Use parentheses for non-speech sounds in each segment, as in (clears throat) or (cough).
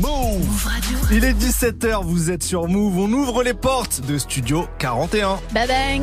Move Radio. Il est 17h, vous êtes sur Move. On ouvre les portes de Studio 41. Bye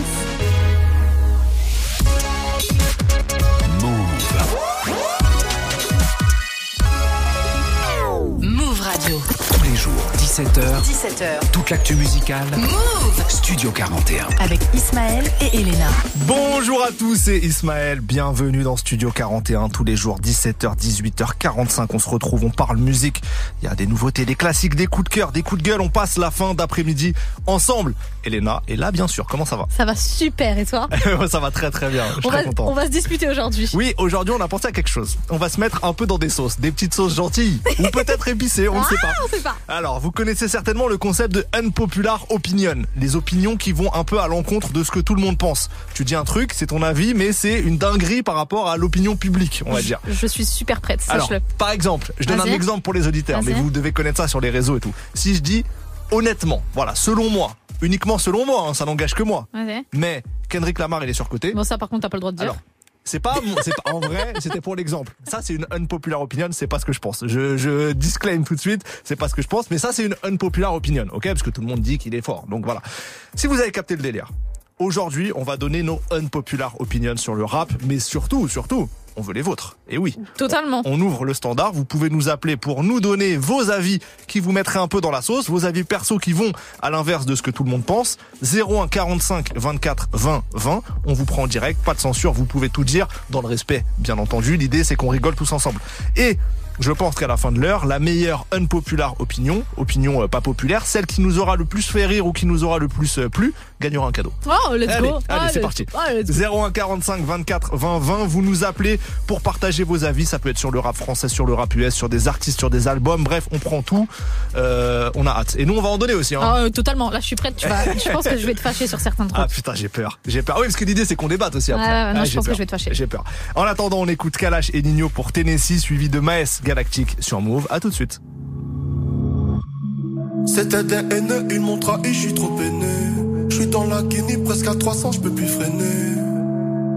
17h. 17h. Toute l'actu musicale. Move Studio 41. Avec Ismaël et Elena. Bonjour à tous, c'est Ismaël. Bienvenue dans Studio 41. Tous les jours, 17h, 18h45. On se retrouve, on parle musique. Il y a des nouveautés, des classiques, des coups de cœur, des coups de gueule. On passe la fin d'après-midi ensemble. Elena est là, bien sûr. Comment ça va? Ça va super. Et toi? (laughs) Ça va très très bien. Je suis on, très va, content. on va se disputer aujourd'hui. Oui, aujourd'hui, on a pensé à quelque chose. On va se mettre un peu dans des sauces, des petites sauces gentilles ou peut-être épicées, on ne sait pas. Ah, on sait pas. Alors, vous connaissez certainement le concept de unpopular opinion, les opinions qui vont un peu à l'encontre de ce que tout le monde pense. Tu dis un truc, c'est ton avis, mais c'est une dinguerie par rapport à l'opinion publique, on va dire. Je, je suis super prête, Alors, sache-le. par exemple, je donne un exemple pour les auditeurs, mais vous devez connaître ça sur les réseaux et tout. Si je dis honnêtement, voilà, selon moi, uniquement selon moi, hein, ça n'engage que moi. Mais Kendrick Lamar, il est surcoté. Bon, ça par contre, t'as pas le droit de dire. Alors, c'est pas, pas en vrai, c'était pour l'exemple. Ça, c'est une unpopular opinion, c'est pas ce que je pense. Je, je disclaim tout de suite, c'est pas ce que je pense, mais ça, c'est une unpopular opinion, ok? Parce que tout le monde dit qu'il est fort. Donc voilà. Si vous avez capté le délire, aujourd'hui, on va donner nos unpopular opinions sur le rap, mais surtout, surtout, on veut les vôtres. Et oui. Totalement. On ouvre le standard. Vous pouvez nous appeler pour nous donner vos avis qui vous mettraient un peu dans la sauce, vos avis perso qui vont à l'inverse de ce que tout le monde pense. 01 45 24 20 20. On vous prend en direct, pas de censure. Vous pouvez tout dire dans le respect, bien entendu. L'idée, c'est qu'on rigole tous ensemble. Et je pense qu'à la fin de l'heure, la meilleure unpopular opinion, opinion euh, pas populaire, celle qui nous aura le plus fait rire ou qui nous aura le plus euh, plu, gagnera un cadeau. Oh, let's Allez, go. allez, Oh, c'est parti. Oh, go. 01 45 24 20 20. Vous nous appelez pour partager vos avis. Ça peut être sur le rap français, sur le rap US, sur des artistes, sur des albums. Bref, on prend tout. Euh, on a hâte. Et nous, on va en donner aussi. Hein. Ah, euh, totalement. Là, je suis prête. Tu vas... je pense que je vais te fâcher sur certains trucs. Ah putain, j'ai peur. J'ai peur. Oui, parce que l'idée c'est qu'on débatte aussi après. Non, Ah, je j'ai pense que peur. je vais te fâcher. J'ai peur. En attendant, on écoute Kalash et Nino pour Tennessee, suivi de Maes Galactique sur Move. À tout de suite. C'était des haineux, ils m'ont trahi, je suis trop peiné. Je suis dans la Guinée, presque à 300, je peux plus freiner.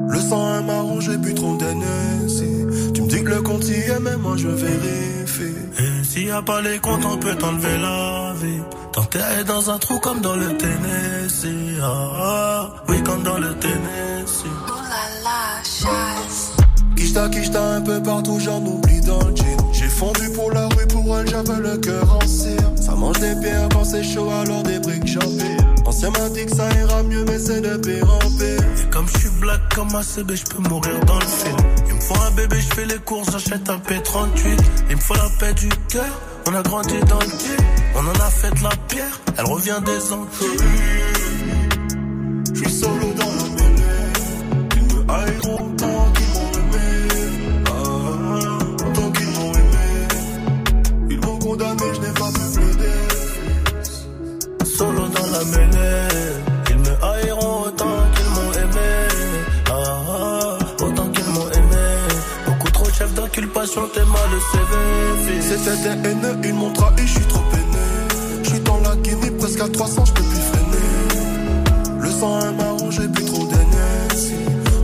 Le sang est marron, j'ai bu trop d'énergie. Tu me dis que le compte y est, mais moi je vérifie. Et s'il y a pas les comptes, on peut t'enlever la vie. T'enterrer dans un trou comme dans le Tennessee. Ah, ah, oui, comme dans le Tennessee. Kishta, kishta un peu partout, j'en oublie dans le jean. J'ai fondu pour la rue, pour elle, j'avais le cœur en cire. Ça mange des pierres quand c'est chaud, alors des briques j'empile. Ancien m'a dit que ça ira mieux, mais c'est de pire en pire. Et comme je suis black comme ACB, je peux mourir dans le film. Il me faut un bébé, je fais les courses, j'achète un P38. Il me faut la paix du cœur, on a grandi dans le pied. On en a fait de la pierre, elle revient des Antilles. Je suis solo dans la mêlée. Ils me C'était des haineux, ils m'ont trahi, je suis trop peiné. Je suis dans la Guinée, presque à 300, je peux plus freiner. Le sang est marron, j'ai plus trop d'énergie.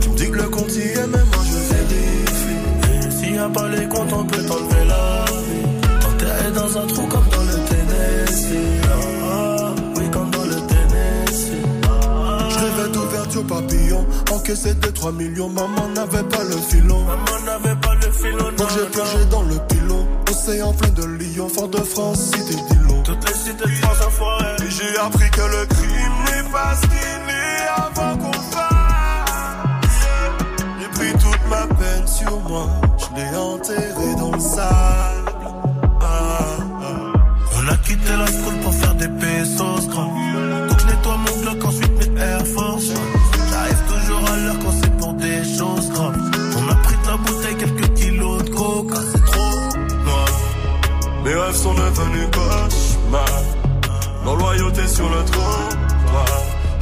Tu me dis que le compte y est, mais moi je vérifie. Et s'il y a pas les comptes, on peut t'enlever la vie. T'enterrer dans un trou comme dans le Tennessee. Ah, oui, comme dans le Tennessee. Ah, Je rêvais d'ouverture papillon, encaissé de 3 millions, maman n'avait pas le filon. Maman n'avait pas le filon. Donc j'ai plongé dans le pilon, océan plein de Lyon, fort de France, cité d'Ilon. Toutes les cités de France enfoirées. Et j'ai appris que le crime n'est pas ce qu'il est avant qu'on fasse. J'ai pris toute ma peine sur moi, je l'ai enterré dans le sable. Ah, ah. On a quitté la school sont devenus cauchemars. Non loyauté sur le trottoir.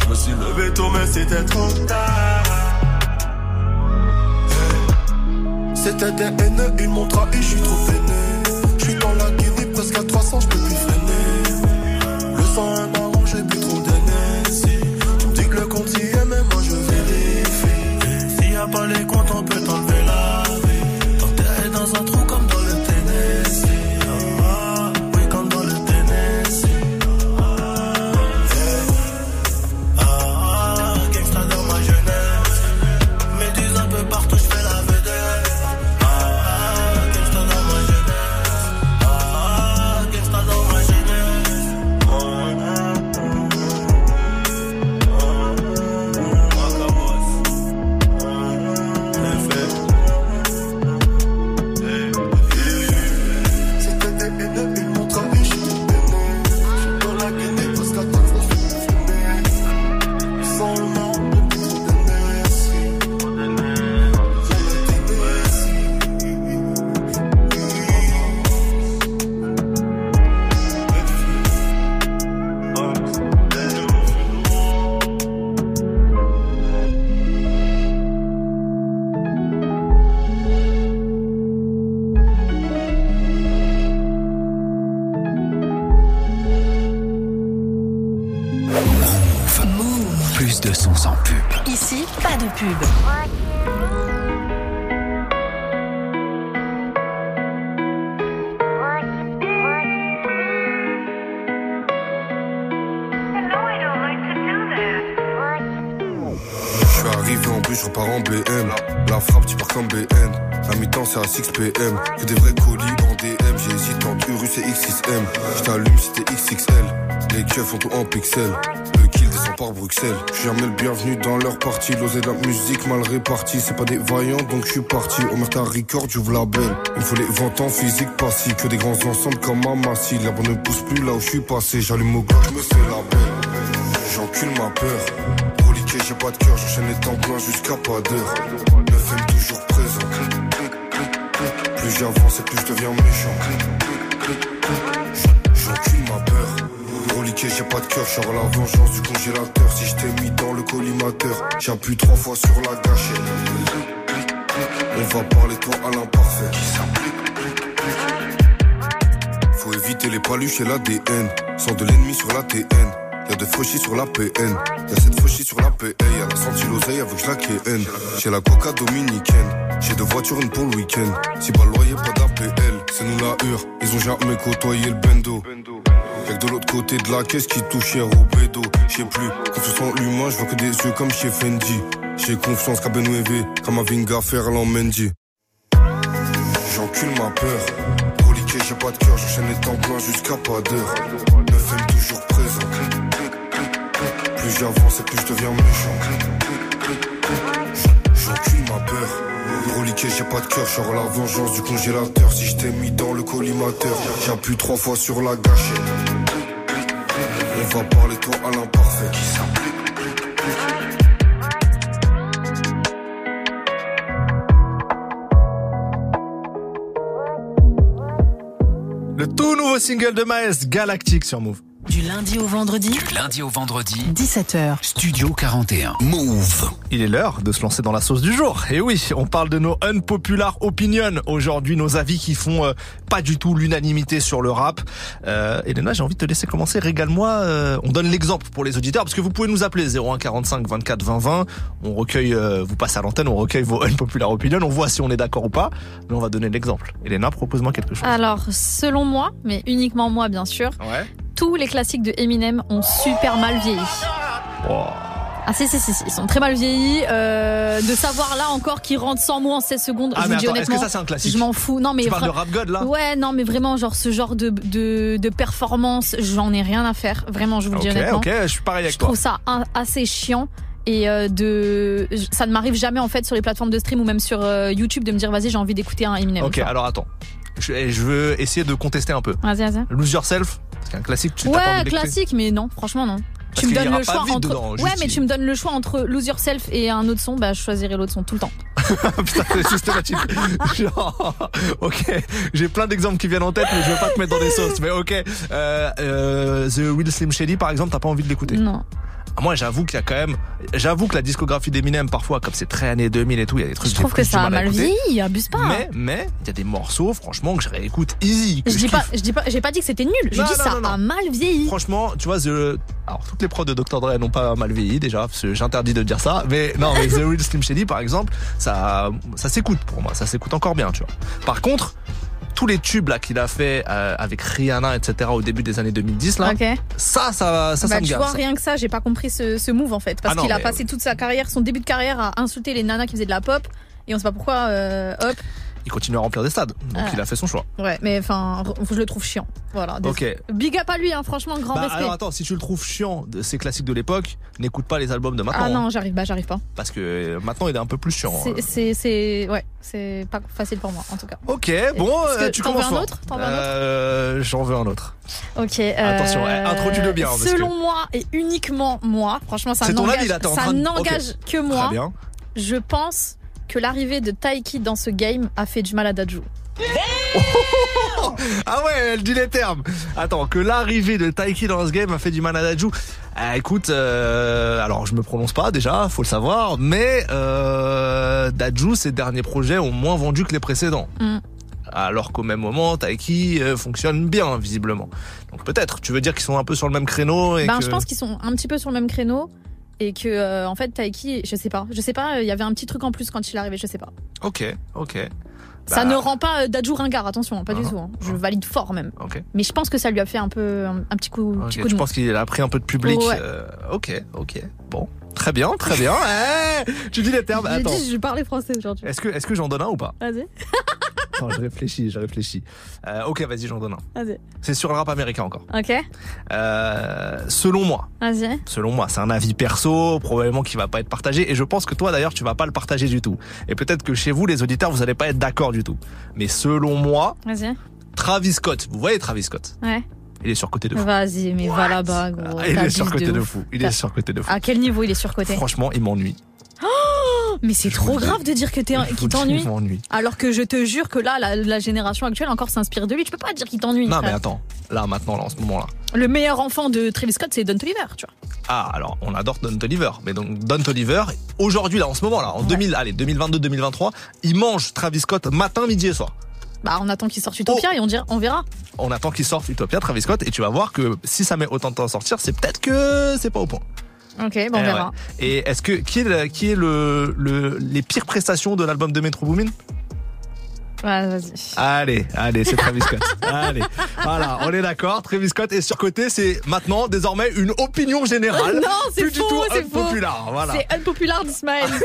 Je me suis levé tôt, mais c'était trop tard. C'était des haineux, ils m'ont trahi, je suis trop peiné. Je suis dans la Guinée, presque à 300, je des colis en DM. J'hésite entre Urus et X6M. Je t'allume si XXL. Les keufs font tout en pixels. Le kill descend par Bruxelles. Je suis jamais le bienvenu dans leur partie. L'osé de la musique mal répartie. C'est pas des vaillants, donc je suis parti. Au Merta Record, j'ouvre la belle. Il me faut les ventes en physique passif. Que des grands ensembles comme Amassi. La bonne ne pousse plus là où je suis passé. J'allume au gars, je me fais la belle. J'encule ma peur. Reliqué, j'ai pas de cœur, j'enchaîne les temps pleins jusqu'à pas d'heure. Plus j'avance et plus je deviens méchant. J'encule ma peur. Reliqué, j'ai pas de cœur, je la vengeance du congélateur. Si je t'ai mis dans le collimateur, j'appuie trois fois sur la gâchette. On va parler toi à l'imparfait. Faut éviter les paluches et l'ADN. Sans de l'ennemi sur la TN. Y'a des fauchis sur la PN. Y'a cette fauchis sur la PA. Y'a la senti l'oseille avec je la KN. J'ai la coca dominicaine. J'ai deux voitures, une pour le week-end. Si pas le loyer, pas d'APL. C'est nous la hure. Ils ont jamais côtoyé le bendo. Y'a que de l'autre côté de la caisse qui touche hier au bédo. J'sais plus. Confiance en l'humain, je vois que des yeux comme chez Fendi. J'ai confiance qu'à Benouévé, comme à Vinga Ferland Mendy. J'encule ma peur. Reliqué, j'ai pas de cœur, j'enchaîne les temps pleins jusqu'à pas d'heure. Plus j'avance et plus je deviens méchant. J'encule ma peur. Reliqué, j'ai pas de cœur, je la vengeance du congélateur. Si je t'ai mis dans le collimateur, j'appuie trois fois sur la gâchette. On va parler toi à l'imparfait. Le tout nouveau single de Maes, Galactique sur Move. Du lundi au vendredi, Du lundi au vendredi, 17h. Studio 41. Move. Il est l'heure de se lancer dans la sauce du jour. Et oui, on parle de nos unpopular opinions. Aujourd'hui, nos avis qui font euh, pas du tout l'unanimité sur le rap. Euh, Elena, j'ai envie de te laisser commencer. Régale-moi. euh, on donne l'exemple pour les auditeurs parce que vous pouvez nous appeler 01 45 24 20 20. On recueille, euh, vous passez à l'antenne, on recueille vos unpopular opinions. On voit si on est d'accord ou pas. Mais on va donner l'exemple. Elena, propose-moi quelque chose. Alors, selon moi, mais uniquement moi, bien sûr, Ouais. Tous les classiques de Eminem ont super mal vieilli. Ah si, si, si, ils sont très mal vieillis. Euh, de savoir là encore qu'ils rentrent sans mots en 16 secondes, Ah je mais dis attends, est-ce que honnêtement, ça c'est un classique je m'en fous. Non mais Tu parles de rap god là Ouais, non, mais vraiment, genre ce genre de, de, de performance, j'en ai rien à faire. Vraiment, je vous le dis Ok, honnêtement. ok, je suis pareil avec Je toi. trouve ça un- assez chiant. Et euh, de, ça ne m'arrive jamais en fait sur les plateformes de stream ou même sur euh, YouTube de me dire vas-y j'ai envie d'écouter un Eminem. Ok, alors attends. Je, je veux essayer de contester un peu. Vas-y, vas-y. Lose Yourself, c'est un classique. Tu Ouais, classique, mais non, franchement non. Parce tu me donnes le choix entre. dedans, ouais, mais tu me donnes le choix entre Lose Yourself et un autre son, bah je choisirai l'autre son tout le temps. (laughs) Putain, c'est systématique. (laughs) Genre, ok, j'ai plein d'exemples qui viennent en tête, mais je veux pas te mettre dans des sauces. Mais ok, euh, euh, The Real Slim Shady, par exemple, t'as pas envie de l'écouter. Non. Ah, Moi, j'avoue qu'il y a quand même, j'avoue que la discographie d'Eminem, parfois, comme c'est très années 2000 et tout, il y a des trucs. Je trouve que ça a mal vieilli, abuse pas. Mais, mais, il y a des morceaux, franchement, que je réécoute easy. Je dis pas, je dis pas, j'ai pas dit que c'était nul. Je Non, dis non, ça non. a mal vieilli. Franchement, tu vois, The... alors toutes les prods de Dr. Dre n'ont pas mal vieilli déjà, parce que j'interdis de dire ça. Mais non, mais The Real Slim Shady, par exemple, ça, ça s'écoute pour moi, ça s'écoute encore bien, tu vois. Par contre, tous les tubes là qu'il a fait euh, avec Rihanna, etc. au début des années 2010 là, ça, ça, ça, ça bah, me tu vois, ça. rien que ça, j'ai pas compris ce, ce move en fait. Parce Ah qu'il a passé toute sa carrière, son début de carrière à insulter les nanas qui faisaient de la pop. Et on sait pas pourquoi, euh, hop. Il continue à remplir des stades, donc Ah. il a fait son choix. Ouais, mais enfin, je le trouve chiant. Voilà. désolé. Ok. Big up à lui, hein, franchement, grand Bah, respect. alors attends, si tu le trouves chiant ces classiques de l'époque, n'écoute pas les albums de maintenant. ah hein, non, j'arrive, bah j'arrive pas. parce que euh, maintenant il est un peu plus chiant. C'est- hein. C'est, c'est, ouais, c'est pas facile pour moi, en tout cas. Ok, bon, euh, tu t'en veux commences un autre? Veux un autre? Euh, J'en veux un autre. Ok. euh, Attention, eh, introduis-le bien, Selon moi et uniquement moi, franchement, ça n'engage, ça de- n'engage que moi. Très bien. Je pense que l'arrivée de Taiki dans ce game a fait du mal à Daju. (laughs) Ah ouais, elle dit les termes. Attends, que l'arrivée de Taiki dans ce game a fait du mal à Daju. Ah, écoute, euh, alors je me prononce pas déjà, faut le savoir, mais euh, Daju, ses derniers projets ont moins vendu que les précédents. Mm. Alors qu'au même moment, Taiki euh, fonctionne bien, visiblement. Donc peut-être, tu veux dire qu'ils sont un peu sur le même créneau et Ben, que... je pense qu'ils sont un petit peu sur le même créneau. Et que euh, en fait Taiki, je sais pas, je sais pas, il y avait un petit truc en plus quand il est arrivé, je sais pas. Ok, ok. Ça Bah, ne rend pas euh, Dadju ringard, attention, pas du Ah, tout. hein. Je valide fort même. Ok. Mais je pense que ça lui a fait un peu un, un petit coup, Ok, petit coup de je pense qu'il a pris un peu de public. Ouais. euh, ok, ok. Bon, très bien, très bien. (laughs) Eh, tu dis les termes. Attends. dit, je parlais français aujourd'hui. Est-ce que, est-ce que j'en donne un ou pas? Vas-y, (laughs) (laughs) Attends, je réfléchis, je réfléchis. Euh, ok, vas-y, j'en donne un. vas-y. C'est sur le rap américain encore. Ok, Euh, selon moi, vas-y. selon moi, c'est un avis perso, probablement qui va pas être partagé, et je pense que toi d'ailleurs, tu vas pas le partager du tout. Et peut-être que chez vous, les auditeurs, vous allez pas être d'accord du tout. Mais selon moi, Vas-y. Travis Scott, vous voyez Travis Scott? Ouais. Il est surcoté de fou. Vas-y, mais va là-bas, gros. Ah, il est surcoté de, ouf. fou. Il est surcoté de fou. À quel niveau il est surcoté? Franchement, il m'ennuie. Mais c'est trop grave de dire que t'es qu'il t'ennuie. Alors que je te jure que là, la, la génération actuelle encore s'inspire de lui. Tu peux pas dire qu'il t'ennuie. Non, mais attends. Là, maintenant, là, en ce moment-là. Le meilleur enfant de Travis Scott, c'est Don Toliver, tu vois. Ah, alors, on adore Don Toliver. Mais donc, Don Toliver, aujourd'hui, là, en ce moment, là, en 2000, allez, 2022-2023, il mange Travis Scott matin, midi et soir. Bah, on attend qu'il sorte Utopia Oh. et on, dira, on verra. On attend qu'il sorte Utopia, Travis Scott, et tu vas voir que si ça met autant de temps à sortir, c'est peut-être que c'est pas au point. Ok, bon, on Eh verra. Et est-ce que qui est, le- qui est le, le les pires prestations de l'album de Metro Boomin? Ouais, vas-y. Allez, allez, c'est Travis Scott. (laughs) allez, voilà, on est d'accord. Travis Scott est surcoté, c'est maintenant désormais une opinion générale. Non, c'est faux, c'est faux. Voilà. C'est unpopular d'Ismaël. (laughs)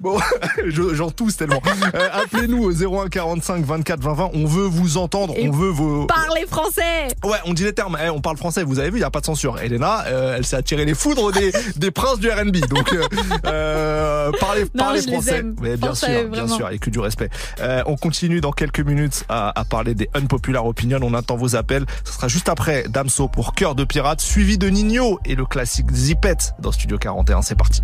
Bon, (laughs) je- j'en tousse tellement. Euh, Appelez-nous au 01 45 24 20 20. On veut vous entendre. Et on veut vos. Parlez français Ouais, on dit les termes. Eh, on parle français. Vous avez vu, il y a pas de censure. Elena, euh, elle s'est attirée les foudres des, des princes du R&B. Donc, euh, euh, parlez, Non, parlez français. Mais bien Français, sûr, bien vraiment. sûr, et que du respect. Euh, on continue dans quelques minutes à, à parler des unpopular opinions. On attend vos appels. Ce sera juste après Damso pour Cœur de pirate, suivi de Nino et le classique Zipette dans Studio 41. C'est parti.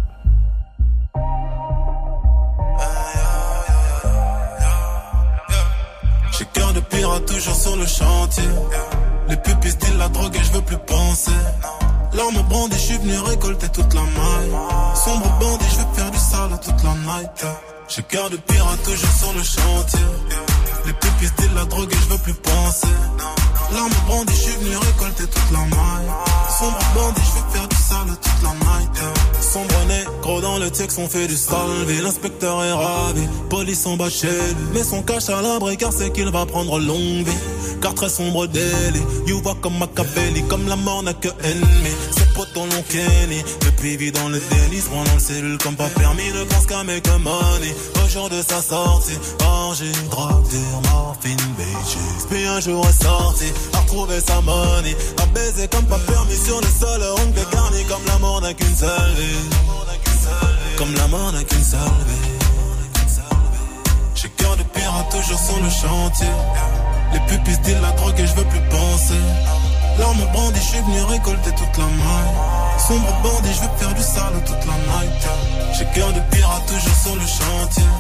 J'ai cœur de pirate toujours sur le chantier. Les pupilles style la drogue et je veux plus penser. L'arme brandie, je suis venu récolter toute la maille. Sombre bandit, je veux faire du sale toute la night. J'ai cœur de pirate toujours sur le chantier. Les pupilles style la drogue et je veux plus penser. L'arme brandie, je suis venu récolter toute la maille. Sombre bandit, je veux faire du sale toute la night. Sombre négro dans le texte, on fait du salvé. L'inspecteur est ravi, police en bas. Mais son cache à l'abri car c'est qu'il va prendre longue vie. Car très sombre délit, you vois comme Machiavelli, comme la mort n'a que ennemi. L'ont kenny, depuis vit dans le déni, se prend dans le cellule comme pas permis, ne pense qu'à a money. Au jour de sa sortie, orgie, drogue, dure, morphine, bitches. Puis un jour est sorti, a retrouvé sa money, a baisé comme pas permis sur le sol, ongle garni comme la mort n'a qu'une seule vie. Comme la mort n'a qu'une seule vie. J'ai cœur de pirate toujours sur le chantier. Les pupilles se disent la drogue et je veux plus penser. L'arme brandie, je suis venu récolter toute la maille. Sombre bandit, je veux faire du sale toute la night. J'ai cœur de pirate toujours sur le chantier.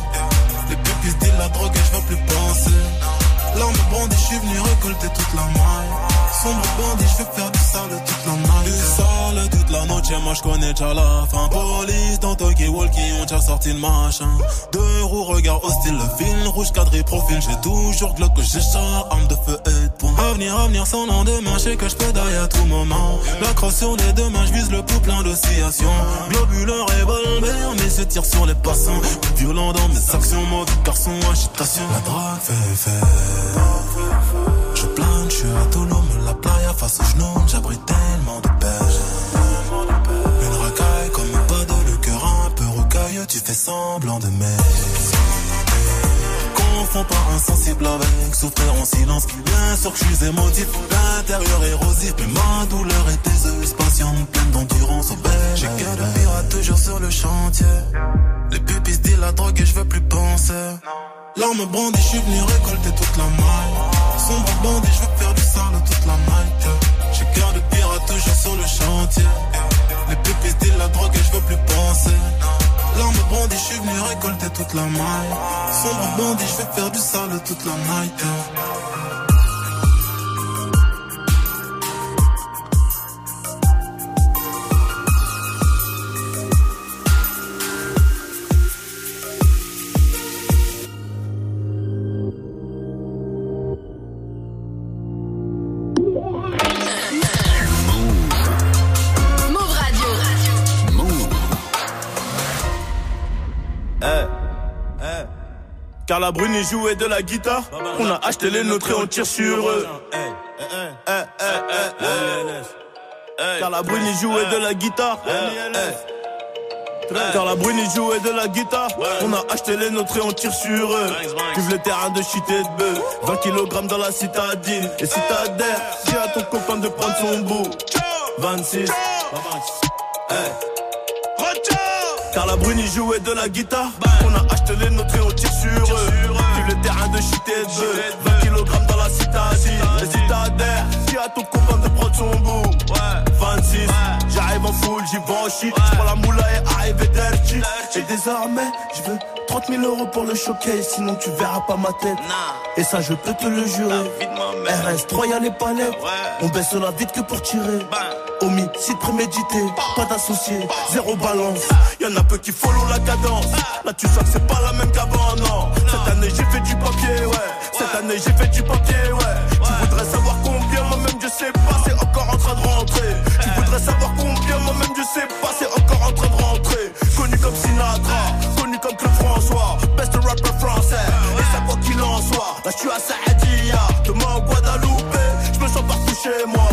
Les pupilles se disent la drogue et je veux plus penser. L'arme brandie, je suis venu récolter toute la maille. Sombre bandit, je veux faire du sale toute la night. Du sale toute la noche, moi je connais déjà la fin. Police dans Tokyo Walkie, on déjà sorti le machin. Deux roues, regard hostile, le fil rouge cadré profil. J'ai toujours glock que j'ai arme de feu et de poing. Avenir, avenir sans lendemain, je sais que je peux d'aille à tout moment. La crosse sur les deux mains, je vise le pouls plein d'oscillations. Globuleur, revolver, mais se tire sur les passants. Violent dans mes actions, mauvais garçon, agitation. La drogue fait fait. Je plane, je suis à la playa face au genou, j'abrite tellement de paix. Tu fais semblant de m'aimer. Confonds pas insensible avec souffrir en silence. Bien sûr que je suis émotif, l'intérieur érosif, mais ma douleur est déseuse, patiente, pleine d'endurance bel. J'ai cœur de pirate toujours sur le chantier. Les pupilles se disent la drogue et je veux plus penser. L'arme brandie, je suis venu récolter toute la maille. Sombre bandit, je veux faire du sale toute la night. J'ai cœur de pirate toujours sur le chantier. Les pupilles se disent la drogue et je veux plus penser. L'arme brandie, je suis venu récolter toute la maille. Sombre bandit, je vais faire du sale toute la night. Car la brune jouait de la guitare. On a acheté les nôtres et on tire sur eux. Car la brune jouait de la guitare. Car la brune jouait de la guitare. On a acheté les nôtres et on tire sur eux. Vive le terrain de shit et de bœuf. 20 kg dans la citadine. Et si t'adhères, dis à ton copain de prendre son bout. 26. Eh. Car la brune jouait de la guitare. On a acheté les nôtres et on tire sur eux. Vive le terrain de shit et de bœuf. 20 kg dans la citadine. Et si t'adhères, dis à ton copain de prendre son bout. 26. J'arrive en full, j'y shit. J'prends la moula et arrive dirty. Et désormais, je veux 30 000 euros pour le showcase. Sinon, tu verras pas ma tête. Et ça, je peux te le jurer. RS3, y'a les palettes. On baisse la vite que pour tirer. Homicide prémédité, pas d'associé, zéro balance. Y'en a peu qui follow la cadence. Là, tu sens que c'est pas la même qu'avant, non. Cette année, j'ai fait du papier, ouais. Cette année, j'ai fait du papier, ouais. Tu voudrais savoir combien, moi-même, je sais pas, c'est encore en train de rentrer. Tu voudrais savoir combien, moi-même, je sais pas, c'est encore en train de rentrer. Connu comme Sinatra, connu comme Claude François, best rapper français. Et ça, quoi qu'il en soit, là, je suis à Saadia, demain au Guadeloupe. Je me sens partout chez moi,